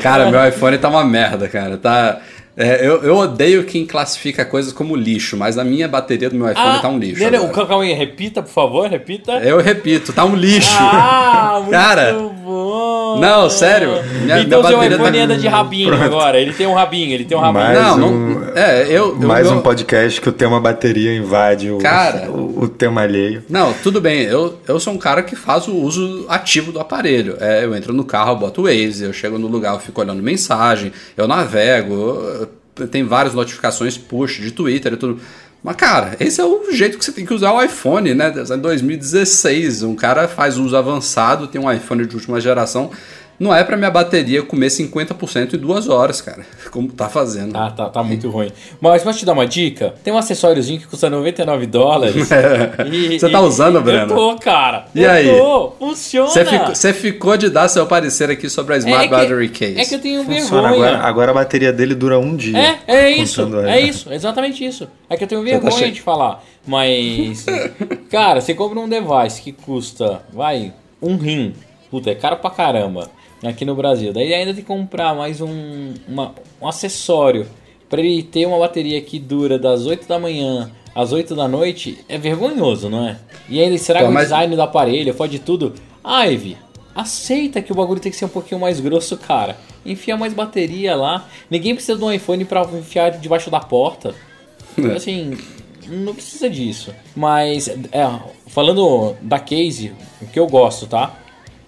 cara, meu iPhone tá uma merda, cara. Tá. É, eu, eu odeio quem classifica coisas como lixo, mas a minha bateria do meu iPhone ah, tá um lixo. Dele, calma aí, repita, por favor, repita. Eu repito, tá um lixo. Ah, muito cara, bom. Não, sério. Minha, então minha seu bateria iPhone tá... anda de rabinho agora. Ele tem um rabinho, ele tem um rabinho. Mais Não, um, não. É, eu. eu- mais meu- um podcast que o tema bateria invade o, Cara. o, o tema alheio. Não, tudo bem. Eu, eu sou um cara que faz o uso ativo do aparelho. É, eu entro no carro, eu boto o Waze, eu chego no lugar, eu fico olhando mensagem, eu navego, eu- eu- tem várias notificações push de Twitter e tudo. Mas, cara, esse é o jeito que você tem que usar o iPhone, né? Em 2016, um cara faz uso avançado, tem um iPhone de última geração. Não é pra minha bateria comer 50% em duas horas, cara. Como tá fazendo. Ah, tá, tá muito ruim. Mas posso te dar uma dica? Tem um acessóriozinho que custa 99 dólares. e- Você tá e- usando, Breno? Eu tô, cara. E eu aí? tô. Funciona. Você ficou, você ficou de dar seu parecer aqui sobre a Smart é que, Battery Case. É que eu tenho Funciona. vergonha. Agora, agora a bateria dele dura um dia. É, é isso, é isso, exatamente isso. É que eu tenho tá vergonha cheio. de falar. Mas, cara, você compra um device que custa, vai, um rim. Puta, é caro pra caramba aqui no Brasil. Daí ainda tem que comprar mais um, uma- um acessório pra ele ter uma bateria que dura das 8 da manhã às 8 da noite. É vergonhoso, não é? E ainda será que o mas- design do aparelho, fode tudo. Ivy, aceita que o bagulho tem que ser um pouquinho mais grosso, cara. Enfia mais bateria lá. Ninguém precisa de um iPhone pra enfiar debaixo da porta. É. Assim, não precisa disso. Mas, é, falando da case, o que eu gosto, tá?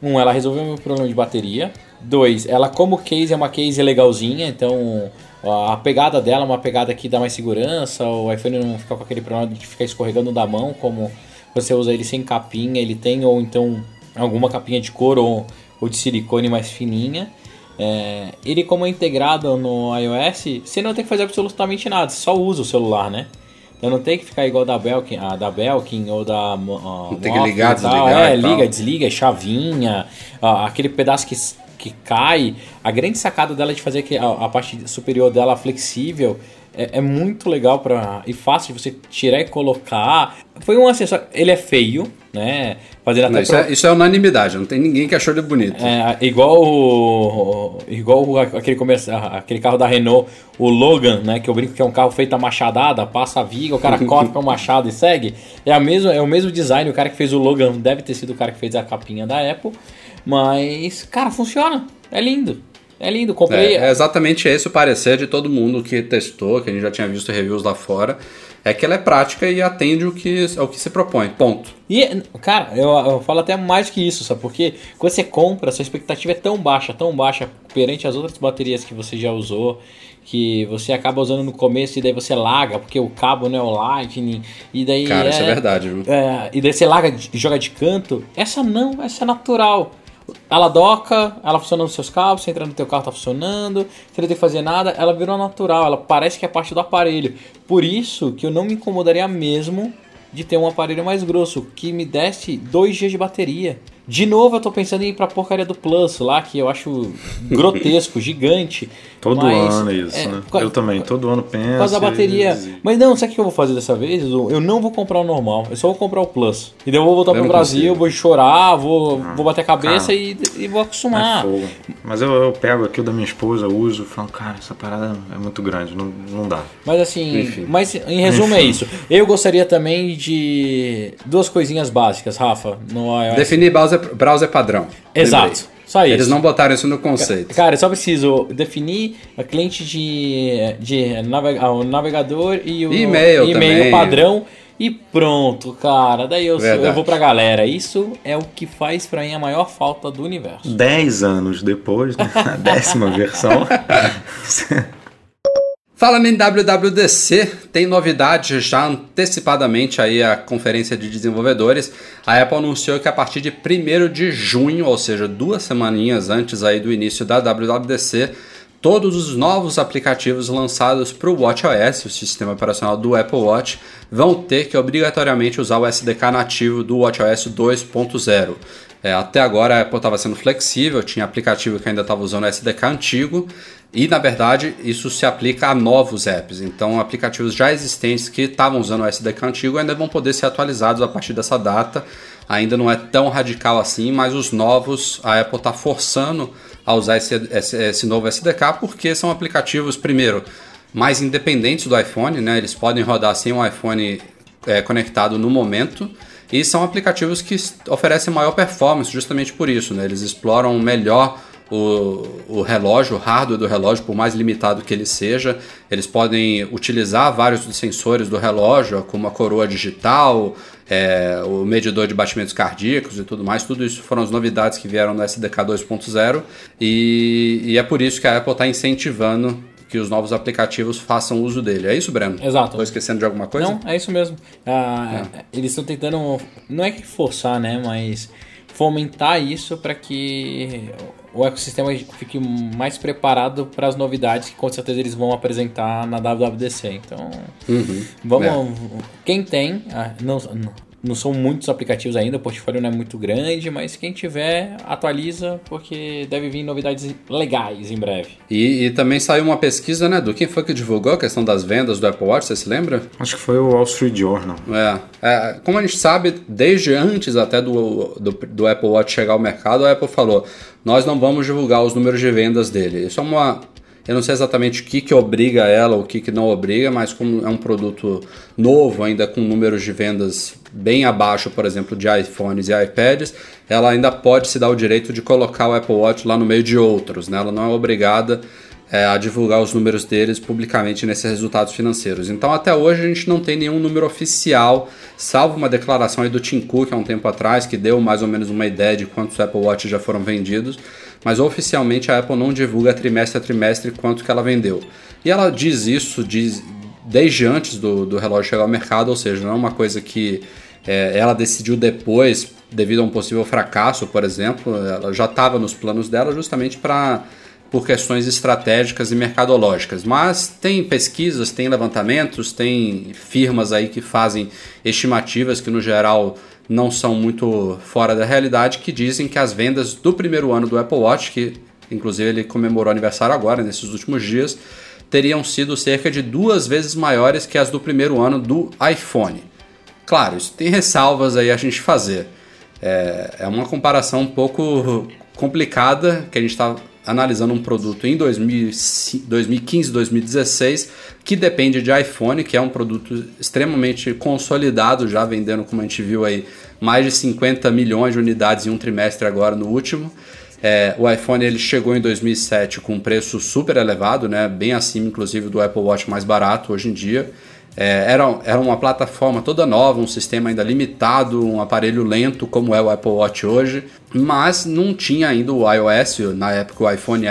Um, ela resolveu meu problema de bateria. Dois, ela como case é uma case legalzinha, então a pegada dela é uma pegada que dá mais segurança, o iPhone não fica com aquele problema de ficar escorregando da mão, como você usa ele sem capinha, ele tem, ou então alguma capinha de couro ou, ou de silicone mais fininha. É, ele como é integrado no iOS, você não tem que fazer absolutamente nada, só usa o celular, né? Então não tem que ficar igual da Belkin, a da Belkin ou da uh, tem que ligar, desligar É, liga, desliga, chavinha, ah, aquele pedaço que, que cai. A grande sacada dela de fazer que a, a parte superior dela flexível é, é muito legal para e fácil de você tirar e colocar. Foi um acessório. Ele é feio, né? Fazendo até isso, pro- é, isso é unanimidade, não tem ninguém que achou ele bonito. é, igual o, igual aquele, aquele carro da Renault, o Logan, né? Que eu brinco que é um carro feito a machadada, passa a viga, o cara corta com o machado e segue. É, a mesma, é o mesmo design, o cara que fez o Logan deve ter sido o cara que fez a capinha da Apple. Mas, cara, funciona. É lindo. É lindo. Comprei. É, é exatamente esse o parecer de todo mundo que testou, que a gente já tinha visto reviews lá fora. É que ela é prática e atende o que, ao que se propõe. Ponto. E, cara, eu, eu falo até mais que isso, sabe? Porque quando você compra, sua expectativa é tão baixa, tão baixa perante as outras baterias que você já usou, que você acaba usando no começo e daí você larga, porque o cabo não é o Lightning, e daí. Cara, é, isso é verdade, viu? é, e daí você larga e joga de canto. Essa não, essa é natural. Ela doca, ela funciona nos seus cabos, você entra no teu carro, tá funcionando, você não tem que fazer nada, ela virou natural, ela parece que é parte do aparelho. Por isso que eu não me incomodaria mesmo de ter um aparelho mais grosso, que me desse dois dias de bateria. De novo, eu tô pensando em ir pra porcaria do Plus lá, que eu acho grotesco, gigante. Todo mas, ano é isso, é, né? co- Eu também, todo ano penso. por causa da e- bateria. e- Mas não, sabe o que eu vou fazer dessa vez? Eu não vou comprar o normal. Eu só vou comprar o Plus. E daí eu vou voltar Eu pro Brasil, consigo. vou chorar, vou, vou bater a cabeça cara. e, e vou É acostumar. fogo. Mas eu, eu pego aqui o da minha esposa, uso, falo, cara, essa parada é muito grande, não, não dá. Mas assim, Enfim. mas em resumo é isso. Eu gostaria também de duas coisinhas básicas, Rafa, no iOS. Definir browser, browser padrão. Exato. Lembrei. Só isso. Eles não botaram isso no conceito. Cara, eu só preciso definir a cliente de, de navega- o navegador e o E-mail também. padrão e pronto, cara. Daí eu, Verdade. eu vou pra galera. Isso é o que faz pra mim a maior falta do universo. Dez anos depois, né? a décima versão. Falando em WWDC, tem novidade já antecipadamente aí a conferência de desenvolvedores. A Apple anunciou que a partir de 1 de junho, ou seja, duas semaninhas antes aí do início da WWDC, todos os novos aplicativos lançados para o WatchOS, o sistema operacional do Apple Watch, vão ter que obrigatoriamente usar o SDK nativo do WatchOS 2.0. É, até agora a Apple estava sendo flexível, tinha aplicativo que ainda estava usando o SDK antigo, e na verdade isso se aplica a novos apps. Então, aplicativos já existentes que estavam usando o SDK antigo ainda vão poder ser atualizados a partir dessa data. Ainda não é tão radical assim, mas os novos a Apple está forçando a usar esse, esse, esse novo SDK porque são aplicativos, primeiro, mais independentes do iPhone, né? Eles podem rodar sem o iPhone é, conectado no momento. E são aplicativos que oferecem maior performance justamente por isso, né? Eles exploram melhor o, o relógio, o hardware do relógio, por mais limitado que ele seja. Eles podem utilizar vários dos sensores do relógio, como a coroa digital, é, o medidor de batimentos cardíacos e tudo mais. Tudo isso foram as novidades que vieram no SDK 2.0 e, e é por isso que a Apple está incentivando que os novos aplicativos façam uso dele. É isso, Breno? Exato. Estou esquecendo de alguma coisa? Não, é isso mesmo. Ah, é. Eles estão tentando, não é que forçar, né, mas fomentar isso para que o ecossistema fique mais preparado para as novidades que com certeza eles vão apresentar na WWDC. Então, uhum. vamos. É. Quem tem, ah, não, não são muitos aplicativos ainda, o portfólio não é muito grande, mas quem tiver, atualiza, porque deve vir novidades legais em breve. E, e, também saiu uma pesquisa, né, do quem foi que divulgou a questão das vendas do Apple Watch, você se lembra? Acho que foi o Wall Street Journal. É, é como a gente sabe, desde antes até do, do, do Apple Watch chegar ao mercado, a Apple falou, nós não vamos divulgar os números de vendas dele. Isso é uma eu não sei exatamente o que, que obriga ela, o que, que não obriga, mas como é um produto novo, ainda com números de vendas bem abaixo, por exemplo, de iPhones e iPads, ela ainda pode se dar o direito de colocar o Apple Watch lá no meio de outros. Né? Ela não é obrigada é, a divulgar os números deles publicamente nesses resultados financeiros. Então, até hoje, a gente não tem nenhum número oficial, salvo uma declaração aí do Tim Cook há um tempo atrás, que deu mais ou menos uma ideia de quantos Apple Watch já foram vendidos mas oficialmente a Apple não divulga trimestre a trimestre quanto que ela vendeu. E ela diz isso diz, desde antes do, do relógio chegar ao mercado, ou seja, não é uma coisa que é, ela decidiu depois, devido a um possível fracasso, por exemplo, ela já estava nos planos dela justamente para por questões estratégicas e mercadológicas. Mas tem pesquisas, tem levantamentos, tem firmas aí que fazem estimativas que no geral não são muito fora da realidade, que dizem que as vendas do primeiro ano do Apple Watch, que inclusive ele comemorou aniversário agora, nesses últimos dias, teriam sido cerca de duas vezes maiores que as do primeiro ano do iPhone. Claro, isso tem ressalvas aí a gente fazer. É, é uma comparação um pouco complicada que a gente está analisando um produto em 2015, 2016, que depende de iPhone, que é um produto extremamente consolidado, já vendendo, como a gente viu aí, mais de 50 milhões de unidades em um trimestre agora no último. É, o iPhone ele chegou em 2007 com um preço super elevado, né, bem acima inclusive do Apple Watch mais barato hoje em dia. É, era, era uma plataforma toda nova, um sistema ainda limitado, um aparelho lento como é o Apple Watch hoje, mas não tinha ainda o iOS, na época o iPhone,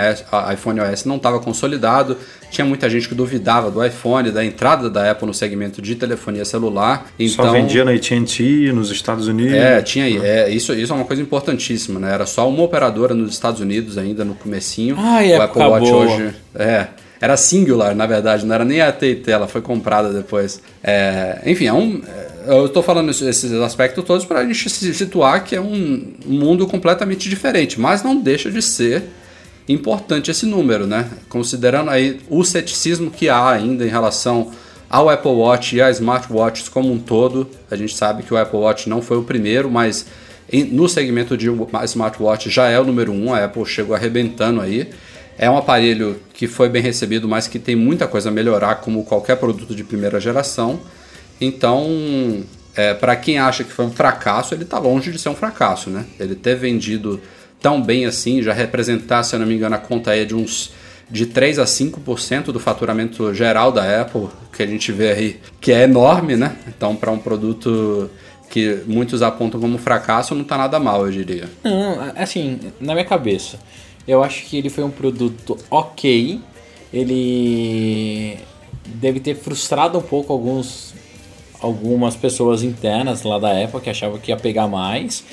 iPhone OS não estava consolidado, tinha muita gente que duvidava do iPhone, da entrada da Apple no segmento de telefonia celular. Então, só vendia na AT&T nos Estados Unidos. É, tinha é, isso, isso é uma coisa importantíssima, né? Era só uma operadora nos Estados Unidos ainda no comecinho. Ai, o Apple Watch boa. hoje, é, era singular, na verdade, não era nem a AT&T, ela foi comprada depois. É, enfim, é um, é, eu estou falando esses aspectos todos para a gente se situar que é um mundo completamente diferente, mas não deixa de ser importante esse número, né? Considerando aí o ceticismo que há ainda em relação ao Apple Watch e a smartwatches como um todo, a gente sabe que o Apple Watch não foi o primeiro, mas no segmento de smartwatch já é o número um, a Apple chegou arrebentando aí. É um aparelho que foi bem recebido, mas que tem muita coisa a melhorar, como qualquer produto de primeira geração. Então, é, para quem acha que foi um fracasso, ele está longe de ser um fracasso, né? Ele ter vendido tão bem assim, já representar, se eu não me engano, a conta aí de uns de 3 a 5% do faturamento geral da Apple, que a gente vê aí, que é enorme, né? Então, para um produto que muitos apontam como fracasso, não está nada mal, eu diria. Não, assim, na minha cabeça, eu acho que ele foi um produto ok. Ele deve ter frustrado um pouco alguns, algumas pessoas internas lá da Apple que achavam que ia pegar mais.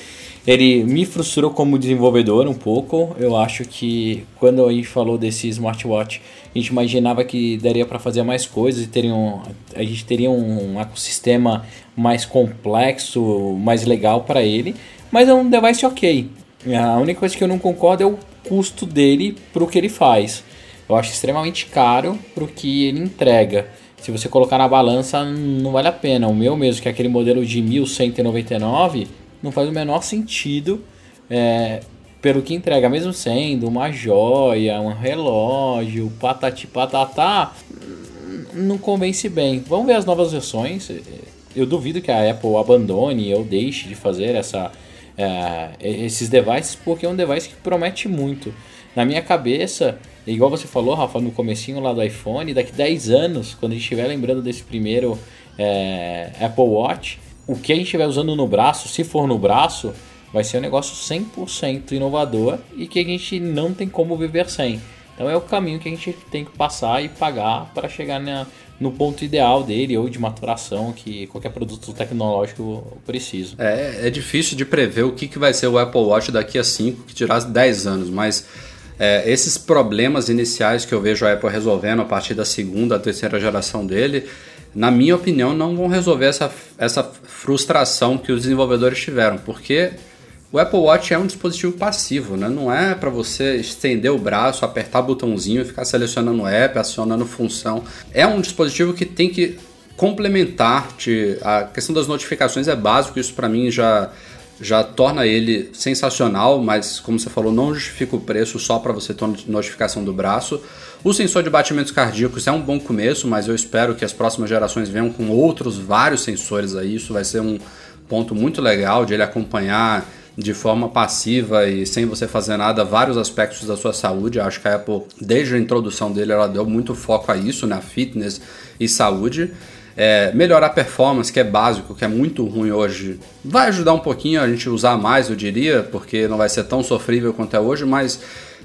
Ele me frustrou como desenvolvedor um pouco. Eu acho que quando a gente falou desse smartwatch, a gente imaginava que daria para fazer mais coisas e teria um, a gente teria um ecossistema mais complexo, mais legal para ele. Mas é um device ok. A única coisa que eu não concordo é o custo dele para o que ele faz. Eu acho extremamente caro para o que ele entrega. Se você colocar na balança, não vale a pena. O meu mesmo, que é aquele modelo de 1199, não faz o menor sentido é, pelo que entrega, mesmo sendo uma joia, um relógio, patati patatá, não convence bem. Vamos ver as novas versões. eu duvido que a Apple abandone ou deixe de fazer essa, é, esses devices, porque é um device que promete muito. Na minha cabeça, igual você falou, Rafa, no comecinho lá do iPhone, daqui 10 anos, quando a gente estiver lembrando desse primeiro é, Apple Watch, o que a gente estiver usando no braço, se for no braço, vai ser um negócio 100% inovador e que a gente não tem como viver sem. Então é o caminho que a gente tem que passar e pagar para chegar na, no ponto ideal dele ou de maturação que qualquer produto tecnológico precisa. É, é difícil de prever o que, que vai ser o Apple Watch daqui a 5, que dirá 10 anos, mas é, esses problemas iniciais que eu vejo a Apple resolvendo a partir da segunda, terceira geração dele, na minha opinião, não vão resolver essa, essa frustração que os desenvolvedores tiveram, porque o Apple Watch é um dispositivo passivo, né? Não é para você estender o braço, apertar botãozinho ficar selecionando app, acionando função. É um dispositivo que tem que complementar. -te. A questão das notificações é básico, isso para mim já já torna ele sensacional, mas como você falou, não justifica o preço só para você ter notificação do braço. O sensor de batimentos cardíacos é um bom começo, mas eu espero que as próximas gerações venham com outros vários sensores aí. Isso vai ser um ponto muito legal de ele acompanhar de forma passiva e sem você fazer nada vários aspectos da sua saúde. acho que a Apple, desde a introdução dele, ela deu muito foco a isso, na né? fitness e saúde. É, melhorar a performance, que é básico, que é muito ruim hoje, vai ajudar um pouquinho a gente usar mais, eu diria, porque não vai ser tão sofrível quanto é hoje, mas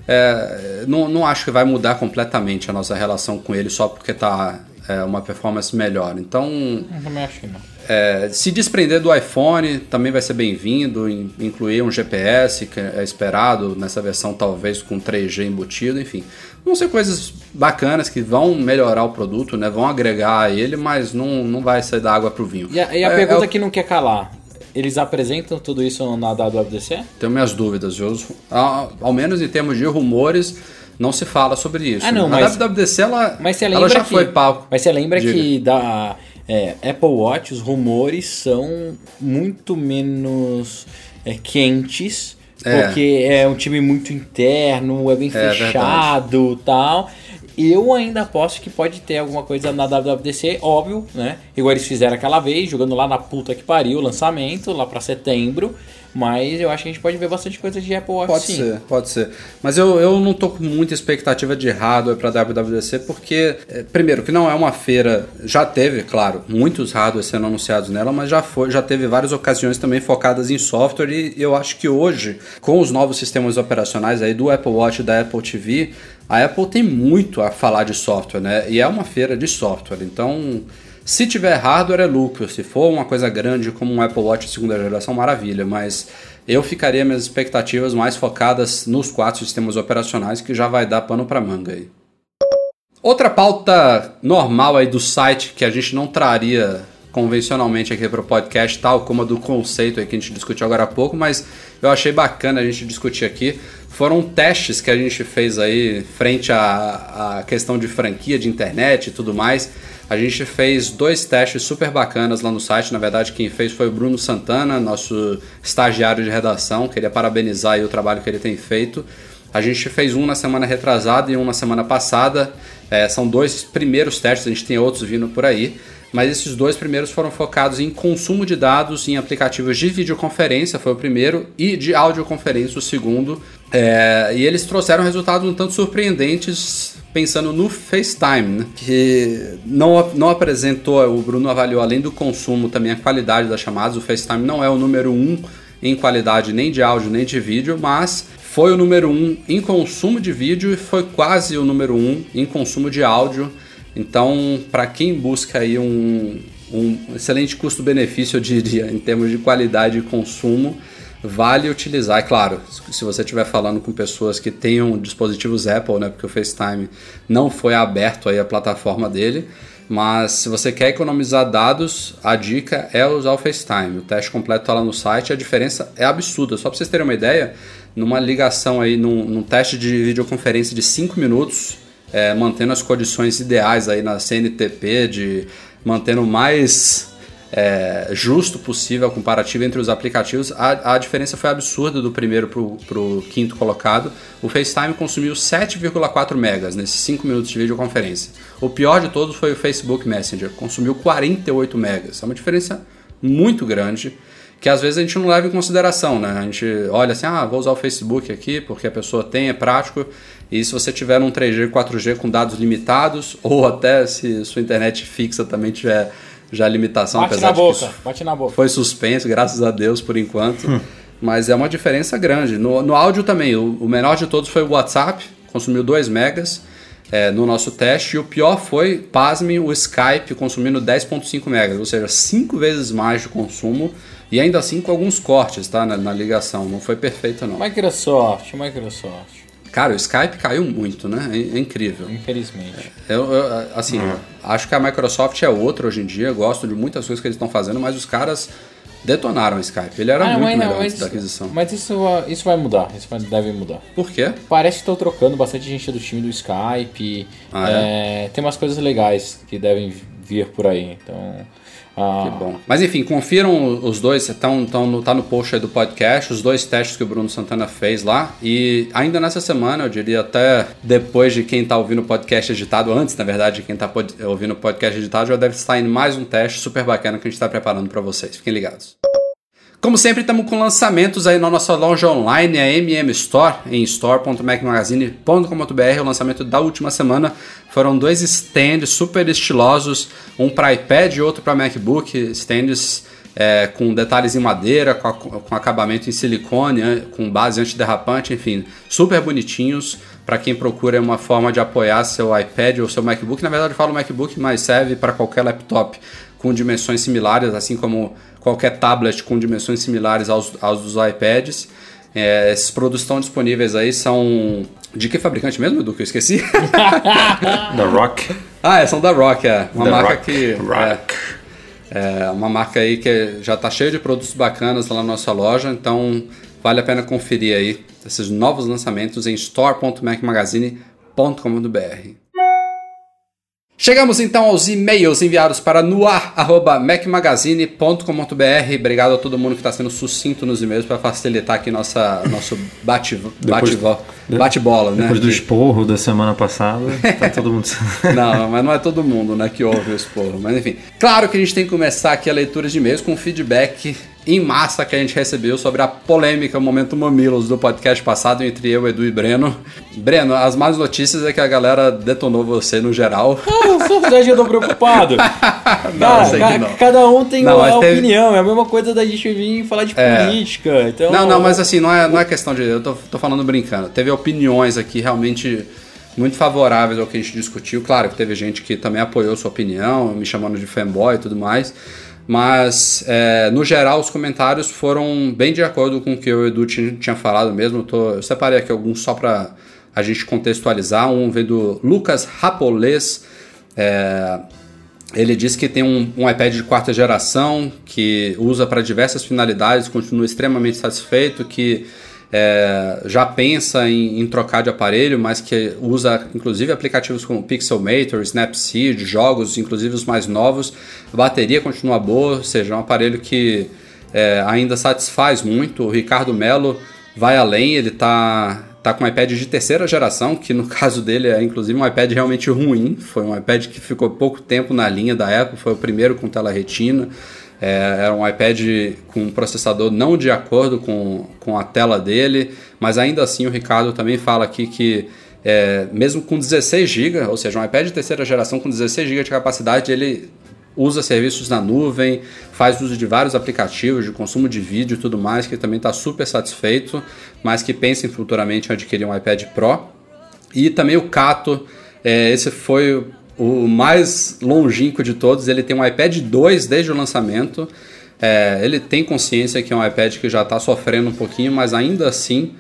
é, não, não acho que vai mudar completamente a nossa relação com ele só porque está é, uma performance melhor. Então. Eu também acho que não. É, se desprender do iPhone também vai ser bem-vindo, incluir um GPS que é esperado nessa versão talvez com 3G embutido, enfim. Vão ser coisas bacanas que vão melhorar o produto, né? vão agregar a ele, mas não, não vai sair da água para o vinho. E a, e a é, pergunta é, que não quer calar, eles apresentam tudo isso na WWDC? Tenho minhas dúvidas, eu, ao, ao menos em termos de rumores, não se fala sobre isso. Ah, não, mas, a WWDC ela, mas você ela já que, foi palco. Mas você lembra Diga. que da é, Apple Watch, os rumores são muito menos é, quentes, é. porque é um time muito interno, é bem é, fechado e tal. Eu ainda aposto que pode ter alguma coisa na WWDC, óbvio, né? Igual eles fizeram aquela vez, jogando lá na puta que pariu o lançamento, lá para setembro. Mas eu acho que a gente pode ver bastante coisa de Apple Watch pode sim. ser, pode ser. Mas eu, eu não tô com muita expectativa de hardware para WWDC, porque, é, primeiro, que não é uma feira. Já teve, claro, muitos hardwares sendo anunciados nela, mas já, foi, já teve várias ocasiões também focadas em software. E eu acho que hoje, com os novos sistemas operacionais aí do Apple Watch e da Apple TV, a Apple tem muito a falar de software, né? E é uma feira de software. Então. Se tiver hardware é lucro, se for uma coisa grande como um Apple Watch segunda geração, maravilha, mas eu ficaria minhas expectativas mais focadas nos quatro sistemas operacionais que já vai dar pano para manga aí. Outra pauta normal aí do site que a gente não traria convencionalmente aqui para o podcast, tal como a do conceito aí que a gente discutiu agora há pouco, mas eu achei bacana a gente discutir aqui. Foram testes que a gente fez aí frente à, à questão de franquia de internet e tudo mais a gente fez dois testes super bacanas lá no site. Na verdade, quem fez foi o Bruno Santana, nosso estagiário de redação. Queria parabenizar o trabalho que ele tem feito. A gente fez um na semana retrasada e um na semana passada. É, são dois primeiros testes, a gente tem outros vindo por aí. Mas esses dois primeiros foram focados em consumo de dados em aplicativos de videoconferência, foi o primeiro, e de audioconferência, o segundo. É, e eles trouxeram resultados um tanto surpreendentes pensando no FaceTime, né? que não, não apresentou, o Bruno avaliou além do consumo também a qualidade das chamadas. O FaceTime não é o número um em qualidade nem de áudio nem de vídeo, mas foi o número um em consumo de vídeo e foi quase o número um em consumo de áudio. Então, para quem busca aí um, um excelente custo-benefício, eu diria, em termos de qualidade e consumo, vale utilizar. É claro, se você estiver falando com pessoas que tenham dispositivos Apple, né, porque o FaceTime não foi aberto aí a plataforma dele, mas se você quer economizar dados, a dica é usar o FaceTime. O teste completo está lá no site, a diferença é absurda. Só para vocês terem uma ideia, numa ligação aí, num, num teste de videoconferência de 5 minutos, é, mantendo as condições ideais aí na CNTP, de mantendo mais é, justo possível, comparativo entre os aplicativos, a, a diferença foi absurda do primeiro para o quinto colocado. O FaceTime consumiu 7,4 megas nesses 5 minutos de videoconferência. O pior de todos foi o Facebook Messenger, consumiu 48 megas. É uma diferença muito grande que às vezes a gente não leva em consideração, né? A gente olha assim, ah, vou usar o Facebook aqui porque a pessoa tem, é prático. E se você tiver um 3G, 4G com dados limitados, ou até se sua internet fixa também tiver já limitação, bate apesar na de boca, que bate na boca. foi suspenso, graças a Deus, por enquanto. Mas é uma diferença grande. No, no áudio também, o, o menor de todos foi o WhatsApp, consumiu 2 megas é, no nosso teste. E o pior foi, pasme, o Skype consumindo 10.5 megas, ou seja, 5 vezes mais de consumo. E ainda assim com alguns cortes tá, na, na ligação. Não foi perfeito, não. Microsoft, Microsoft. Cara, o Skype caiu muito, né? É, é incrível. Infelizmente. Eu, eu, assim, acho que a Microsoft é outra hoje em dia. Gosto de muitas coisas que eles estão fazendo, mas os caras detonaram o Skype. Ele era Ah, muito mas, melhor não, antes mas, da aquisição. mas isso, vai- isso vai mudar, isso vai- deve mudar. Por quê? Parece que estão trocando bastante gente do time do Skype. Ah, é, tem umas coisas legais que devem vir por aí. Então. Ah, Que bom. Mas enfim, confiram os dois, estão tão no, tá no post aí do podcast, os dois testes que o Bruno Santana fez lá. E ainda nessa semana, eu diria até depois de quem tá ouvindo o podcast editado, antes na verdade de quem tá ouvindo o podcast editado, já deve estar indo mais um teste super bacana que a gente está preparando para vocês. Fiquem ligados. Como sempre, estamos com lançamentos aí na nossa loja online, a MM Store, em store.macmagazine.com.br. O lançamento da última semana foram dois stands super estilosos, um para iPad e outro para MacBook, stands é, com detalhes em madeira, com, a- com acabamento em silicone, com base antiderrapante, enfim, super bonitinhos para quem procura uma forma de apoiar seu iPad ou seu MacBook. Na verdade, eu falo MacBook, mas serve para qualquer laptop com dimensões similares, assim como qualquer tablet com dimensões similares aos, aos dos iPads. É, esses produtos estão disponíveis aí, são. De que fabricante mesmo, Edu? Que eu esqueci? Da Rock. ah, é, são da Rock, é. Uma Da marca Rock. que. Rock. É, é uma marca aí que já está cheia de produtos bacanas lá na nossa loja, então vale a pena conferir aí esses novos lançamentos em store.macmagazine.com.br. Chegamos então aos e-mails enviados para noar.macmagazine.com.br. Obrigado a todo mundo que está sendo sucinto nos e-mails para facilitar aqui nossa, nosso bate- Depois- bate-bola, bate-bola, né? Depois do esporro da semana passada, tá todo mundo. não, mas não é todo mundo né, que ouve o esporro. Mas enfim. Claro que a gente tem que começar aqui a leitura de e-mails com feedback em massa que a gente recebeu sobre a polêmica Momento Mamilos do podcast passado entre eu, Edu e Breno. Breno, as más notícias é que a galera detonou você no geral. Ah, só já tô preocupado. Cara, sei que não. Cada um tem Não, uma teve- opinião. É a mesma coisa da gente vir falar de É. política. Então, Não, não, mas assim, não é, não é questão de. Eu tô, tô falando brincando. Teve opiniões aqui realmente muito favoráveis ao que a gente discutiu. Claro que teve gente que também apoiou sua opinião, me chamando de fanboy e tudo mais. Mas, é, no geral, os comentários foram bem de acordo com o que o Edu tinha, tinha falado mesmo. Eu, tô- eu separei aqui alguns só para a gente contextualizar. Um vem do Lucas Rapolês. É, ele diz que tem um, um iPad de quarta geração que usa para diversas finalidades, continua extremamente satisfeito, que é, já pensa em, em trocar de aparelho, mas que usa inclusive aplicativos como Pixelmator, Snapseed, jogos, inclusive os mais novos. A bateria continua boa, ou seja, é um aparelho que é, ainda satisfaz muito. O Ricardo Melo vai além, ele está tá com um iPad de terceira geração, que no caso dele é inclusive um iPad realmente ruim. Foi um iPad que ficou pouco tempo na linha da Apple, foi o primeiro com tela retina. É, era um iPad com um processador não de acordo com, com a tela dele, mas ainda assim o Ricardo também fala aqui que é, mesmo com 16 GB, ou seja, um iPad de terceira geração com 16 GB de capacidade, ele usa serviços na nuvem, faz uso de vários aplicativos de consumo de vídeo e tudo mais, que também está super satisfeito, mas que pensa em futuramente em adquirir um iPad Pro. E também o Cato, é, esse foi o mais longínquo de todos, ele tem um iPad 2 desde o lançamento. É, ele tem consciência que é um iPad que já está sofrendo um pouquinho, mas ainda assim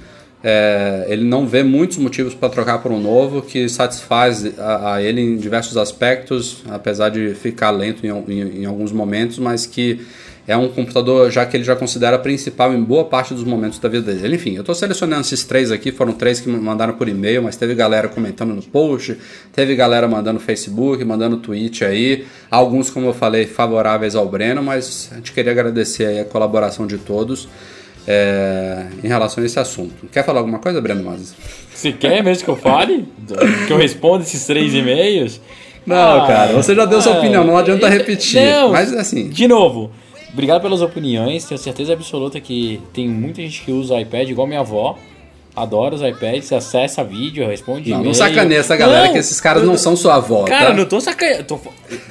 é, ele não vê muitos motivos para trocar por um novo que satisfaz a, a ele em diversos aspectos, apesar de ficar lento em, em, em alguns momentos, mas que é um computador já que ele já considera principal em boa parte dos momentos da vida dele. Enfim, eu estou selecionando esses três aqui, foram três que me mandaram por e-mail, mas teve galera comentando no post, teve galera mandando Facebook, mandando tweet aí, alguns, como eu falei, favoráveis ao Breno, mas a gente queria agradecer aí a colaboração de todos é, em relação a esse assunto. Quer falar alguma coisa, Breno Mazes? Você quer mesmo que eu fale? que eu responda esses três e-mails? Não, ah, cara, você já deu sua ah, opinião, não adianta repetir. Não, mas assim. De novo, obrigado pelas opiniões. Tenho certeza absoluta que tem muita gente que usa o iPad, igual minha avó. Adora os iPads, acessa vídeo, responde Não, não sacaneia essa galera, não, que esses caras não são sua avó. Cara, tá? não tô sacaneando. Tô,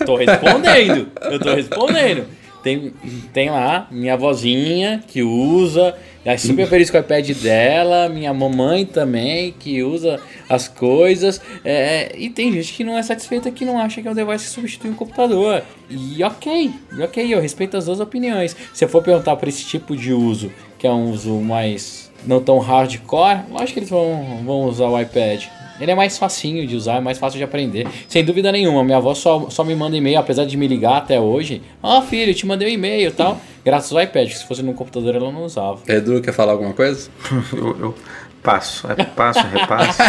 tô respondendo. eu tô respondendo. Tem, tem lá minha vozinha que usa, é super feliz com o iPad dela, minha mamãe também, que usa as coisas. É, e tem gente que não é satisfeita, que não acha que é um device que substitui um computador. E ok, ok, eu respeito as duas opiniões. Se eu for perguntar para esse tipo de uso, que é um uso mais não tão hardcore, acho que eles vão, vão usar o iPad. Ele é mais facinho de usar, é mais fácil de aprender. Sem dúvida nenhuma, minha avó só, só me manda e-mail, apesar de me ligar até hoje. Ó, oh, filho, te mandei um e-mail e tal. Graças ao iPad, se fosse no computador ela não usava. Edu, quer falar alguma coisa? eu, eu passo, é passo, repasso.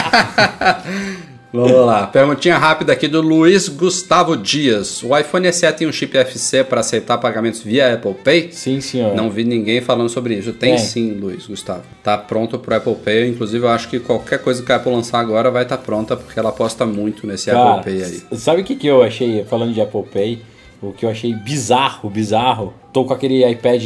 Vamos lá. Perguntinha rápida aqui do Luiz Gustavo Dias. O iPhone SE tem um chip FC para aceitar pagamentos via Apple Pay? Sim, senhor. Não vi ninguém falando sobre isso. Tem é. sim, Luiz Gustavo. Tá pronto pro Apple Pay. Inclusive, eu acho que qualquer coisa que a Apple lançar agora vai estar tá pronta, porque ela aposta muito nesse Cara, Apple Pay aí. Sabe o que, que eu achei, falando de Apple Pay? O que eu achei bizarro, bizarro. Tô com aquele iPad,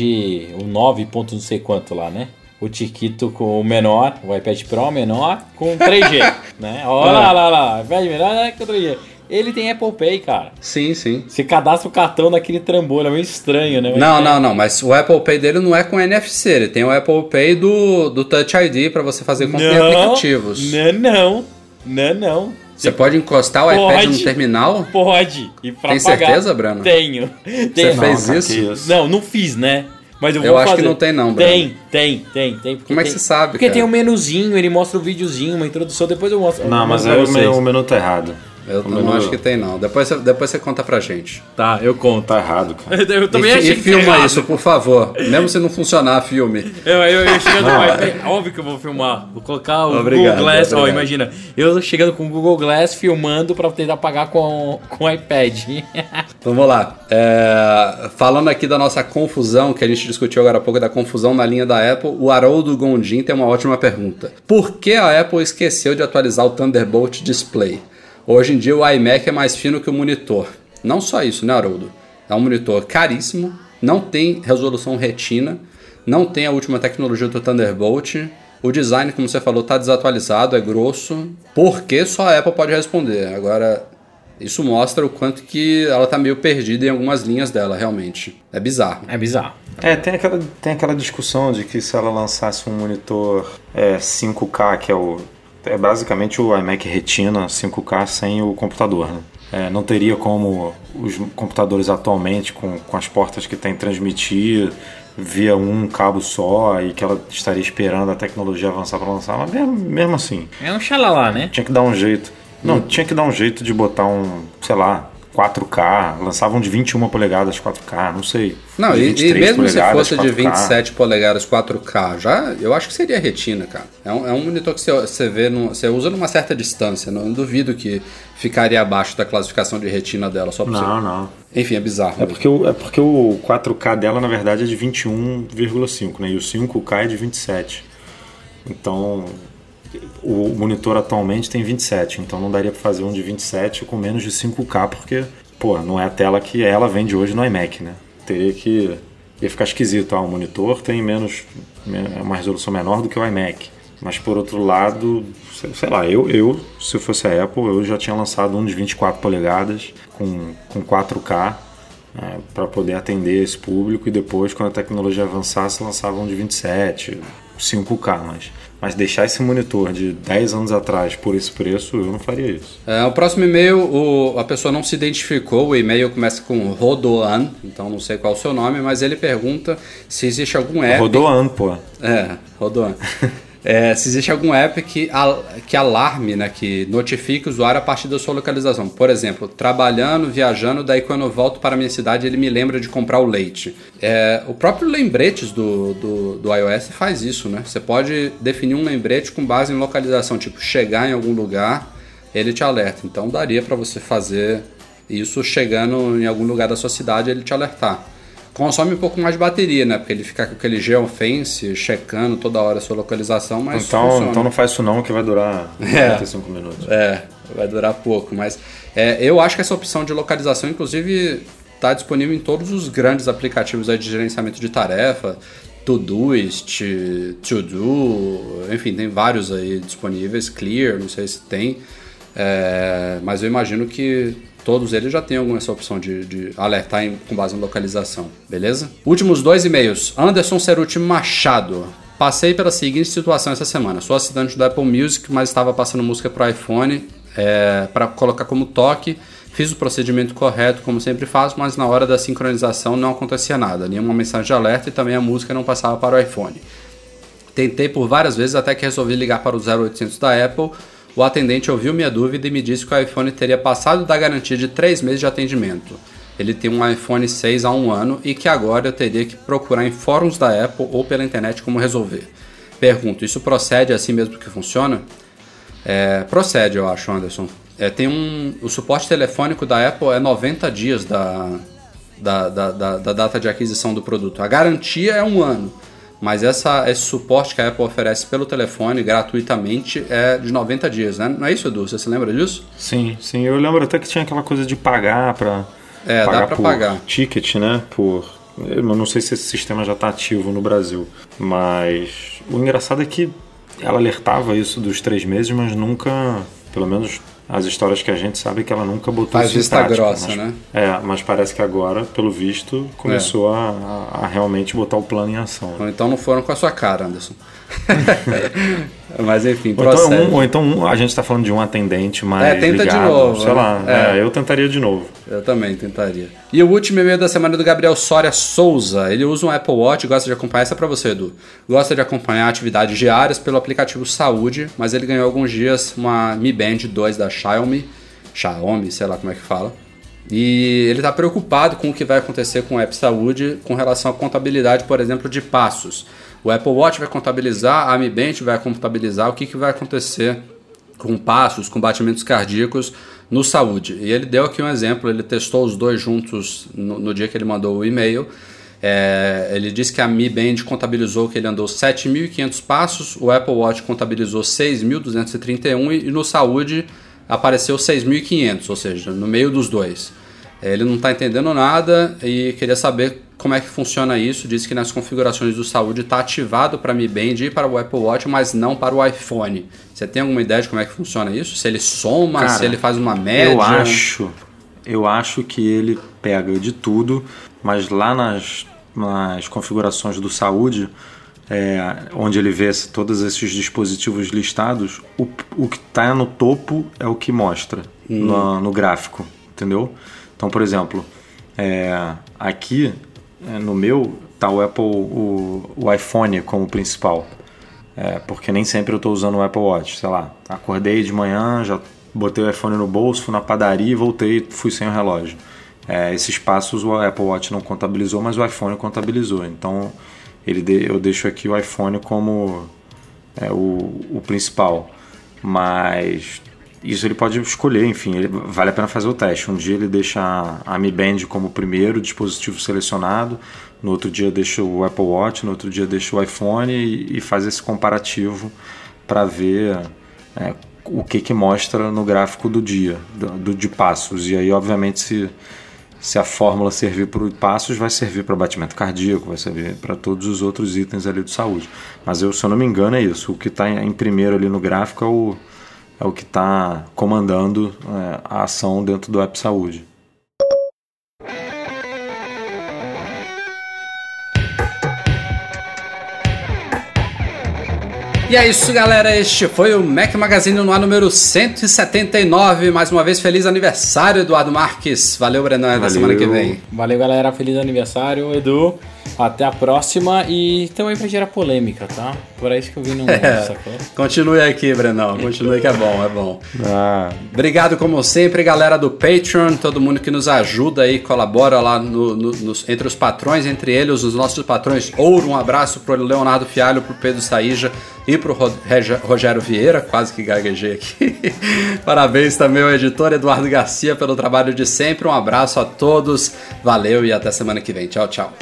o 9. não sei quanto lá, né? O Tiquito com o menor, o iPad Pro menor, com 3G, né? Olha lá, lá, lá, iPad menor né, com 3G. Ele tem Apple Pay, cara. Sim, sim. Você cadastra o cartão naquele trambolho, é meio estranho, né? Mas não, não, não, mas o Apple Pay dele não é com NFC, ele tem o Apple Pay do, do Touch ID para você fazer compra em aplicativos. Não, não, não, não. Você pode encostar o pode, iPad no terminal? Pode. E pra Tem pagar, certeza, Brano? Tenho. Você fez isso? Não, não fiz, né? Mas eu vou Eu acho fazer. que não tem não, Bruno. Tem, tem, tem, tem. Como é que você sabe, Porque cara? tem um menuzinho, ele mostra o videozinho, uma introdução, depois eu mostro. Não, mas aí o menu tá errado. Eu não acho que tem, não. Depois você, depois você conta pra gente. Tá, eu conto. Tá errado, cara. eu também e, achei e filma isso, por favor. Mesmo se não funcionar, filme. Eu, eu, eu chegando com o iPad, óbvio que eu vou filmar. Vou colocar o obrigado, Google Glass. Ó, imagina, eu chegando com o Google Glass filmando pra tentar pagar com, com o iPad. Vamos lá. É, falando aqui da nossa confusão, que a gente discutiu agora há pouco, da confusão na linha da Apple, o Haroldo Gondim tem uma ótima pergunta. Por que a Apple esqueceu de atualizar o Thunderbolt Display? Hoje em dia o iMac é mais fino que o monitor. Não só isso, né, Haroldo? É um monitor caríssimo, não tem resolução retina, não tem a última tecnologia do Thunderbolt. O design, como você falou, está desatualizado, é grosso. Por que só a Apple pode responder? Agora, isso mostra o quanto que ela está meio perdida em algumas linhas dela, realmente. É bizarro. É bizarro. É, tem aquela, tem aquela discussão de que se ela lançasse um monitor é, 5K, que é o é basicamente o iMac Retina 5K sem o computador. Né? É, não teria como os computadores atualmente, com, com as portas que tem, transmitir via um cabo só e que ela estaria esperando a tecnologia avançar para lançar, mas mesmo, mesmo assim. É um xalala, né? Tinha que dar um jeito. Não, hum. tinha que dar um jeito de botar um, sei lá, 4K, lançavam de 21 polegadas 4K, não sei. Não, e, e, mesmo se fosse 4K. de 27 polegadas 4K, já eu acho que seria retina, cara. É um, é um monitor que você, você vê, no, você usa numa certa distância, não duvido que ficaria abaixo da classificação de retina dela, só por Não, não. Enfim, é bizarro. É porque, o, é porque o 4K dela, na verdade, é de 21,5, né? E o 5K é de 27. Então, o monitor atualmente tem 27, então não daria para fazer um de 27 com menos de 5K, porque, pô, não é a tela que ela vende hoje no iMac, né? Teria que. ia ficar esquisito. Ah, o monitor tem menos. é uma resolução menor do que o iMac. Mas por outro lado, sei lá, eu, eu se fosse a Apple, eu já tinha lançado um de 24 polegadas com, com 4K né, para poder atender esse público e depois, quando a tecnologia avançasse, lançava um de 27, 5K. Mas mas deixar esse monitor de 10 anos atrás por esse preço, eu não faria isso. É, o próximo e-mail, o, a pessoa não se identificou, o e-mail começa com Rodoan, então não sei qual é o seu nome, mas ele pergunta se existe algum app... Rodoan, pô. É, Rodoan. É, se existe algum app que, que alarme, né, que notifique o usuário a partir da sua localização. Por exemplo, trabalhando, viajando, daí quando eu volto para a minha cidade ele me lembra de comprar o leite. É, o próprio lembretes do, do, do, iOS faz isso, né? Você pode definir um lembrete com base em localização, tipo chegar em algum lugar, ele te alerta. Então daria para você fazer isso chegando em algum lugar da sua cidade ele te alertar consome um pouco mais de bateria, né? Porque ele fica com aquele geofence checando toda hora a sua localização, mas então, então não faz isso não que vai durar 45 é, minutos. É, vai durar pouco, mas é, eu acho que essa opção de localização, inclusive, está disponível em todos os grandes aplicativos de gerenciamento de tarefa, Todoist, To-Do, enfim, tem vários aí disponíveis, Clear, não sei se tem, é, mas eu imagino que Todos eles já têm alguma essa opção de, de alertar em, com base em localização, beleza? Últimos dois e-mails. Anderson Ceruti Machado. Passei pela seguinte situação essa semana. Sou assinante do Apple Music, mas estava passando música para iPhone é, para colocar como toque. Fiz o procedimento correto, como sempre faço, mas na hora da sincronização não acontecia nada. Nenhuma mensagem de alerta e também a música não passava para o iPhone. Tentei por várias vezes até que resolvi ligar para o 0800 da Apple o atendente ouviu minha dúvida e me disse que o iPhone teria passado da garantia de 3 meses de atendimento. Ele tem um iPhone 6 há um ano e que agora eu teria que procurar em fóruns da Apple ou pela internet como resolver. Pergunto, isso procede assim mesmo que funciona? É, procede, eu acho, Anderson. É, tem um, o suporte telefônico da Apple é 90 dias da, da, da, da, da data de aquisição do produto. A garantia é um ano. Mas essa, esse suporte que a Apple oferece pelo telefone gratuitamente é de 90 dias, né? Não é isso, Edu? Você se lembra disso? Sim, sim. Eu lembro até que tinha aquela coisa de pagar para é, pagar dá pra por pagar. ticket, né? Por eu não sei se esse sistema já está ativo no Brasil, mas o engraçado é que ela alertava isso dos três meses, mas nunca, pelo menos as histórias que a gente sabe que ela nunca botou Faz isso vista grossa, mas, né? É, mas parece que agora, pelo visto, começou é. a, a, realmente botar o plano em ação. Ou então não foram com a sua cara, Anderson. mas enfim, ou então, um, ou então um, a gente está falando de um atendente mais é, tenta ligado, de novo, sei né? lá. É. é. eu tentaria de novo. Eu também tentaria. E o último e-mail da semana é do Gabriel Soria Souza. Ele usa um Apple Watch gosta de acompanhar. Essa é para você, Edu. Gosta de acompanhar atividades diárias pelo aplicativo Saúde, mas ele ganhou alguns dias uma Mi Band 2 da Xiaomi. Xiaomi, sei lá como é que fala. E ele está preocupado com o que vai acontecer com o App Saúde com relação à contabilidade, por exemplo, de passos. O Apple Watch vai contabilizar, a Mi Band vai contabilizar o que, que vai acontecer com passos, com batimentos cardíacos no saúde. E ele deu aqui um exemplo, ele testou os dois juntos no, no dia que ele mandou o e-mail. É, ele disse que a Mi Band contabilizou que ele andou 7.500 passos, o Apple Watch contabilizou 6.231 e no saúde apareceu 6.500, ou seja, no meio dos dois. É, ele não está entendendo nada e queria saber como é que funciona isso. Diz que nas configurações do saúde está ativado para Mi Band e para o Apple Watch, mas não para o iPhone. Você tem alguma ideia de como é que funciona isso? Se ele soma, Cara, se ele faz uma média? Eu acho, eu acho que ele pega de tudo, mas lá nas, nas configurações do saúde, é, onde ele vê todos esses dispositivos listados, o, o que está no topo é o que mostra hum. no, no gráfico, entendeu? Então, por exemplo, é, aqui é, no meu tá o Apple, o, o iPhone como principal. É, porque nem sempre eu estou usando o Apple Watch. Sei lá, acordei de manhã, já botei o iPhone no bolso, fui na padaria e voltei, fui sem o relógio. É, esses passos o Apple Watch não contabilizou, mas o iPhone contabilizou. Então ele de, eu deixo aqui o iPhone como é, o, o principal. Mas isso ele pode escolher, enfim, ele, vale a pena fazer o teste. Um dia ele deixa a, Mi Band como primeiro dispositivo selecionado, no outro dia deixa o Apple Watch, no outro dia deixa o iPhone e, e faz esse comparativo para ver é, o que, que mostra no gráfico do dia, do, do, de passos. E aí, obviamente, se, se a fórmula servir para passos, vai servir para batimento cardíaco, vai servir para todos os outros itens ali de saúde. Mas eu, se eu não me engano, é isso. O que está em primeiro ali no gráfico é o é o que está comandando é, a ação dentro do App Saúde. E é isso, galera. Este foi o Mac Magazine no ar número 179. Mais uma vez, feliz aniversário, Eduardo Marques. Valeu, Brenan. Até semana que vem. Valeu, galera. Feliz aniversário, Edu. Até a próxima e também pra gerar polêmica, tá? Por isso que eu vim no é, sacou? Continue aqui, Brenão. Continue que é bom, é bom. Ah. Obrigado, como sempre, galera do Patreon, todo mundo que nos ajuda aí, colabora lá no, no, nos, entre os patrões, entre eles, os nossos patrões ouro. Um abraço pro Leonardo Fialho, pro Pedro Saíja e pro Rogério Vieira, quase que gaguejei aqui. Parabéns também ao editor Eduardo Garcia pelo trabalho de sempre. Um abraço a todos, valeu e até semana que vem. Tchau, tchau.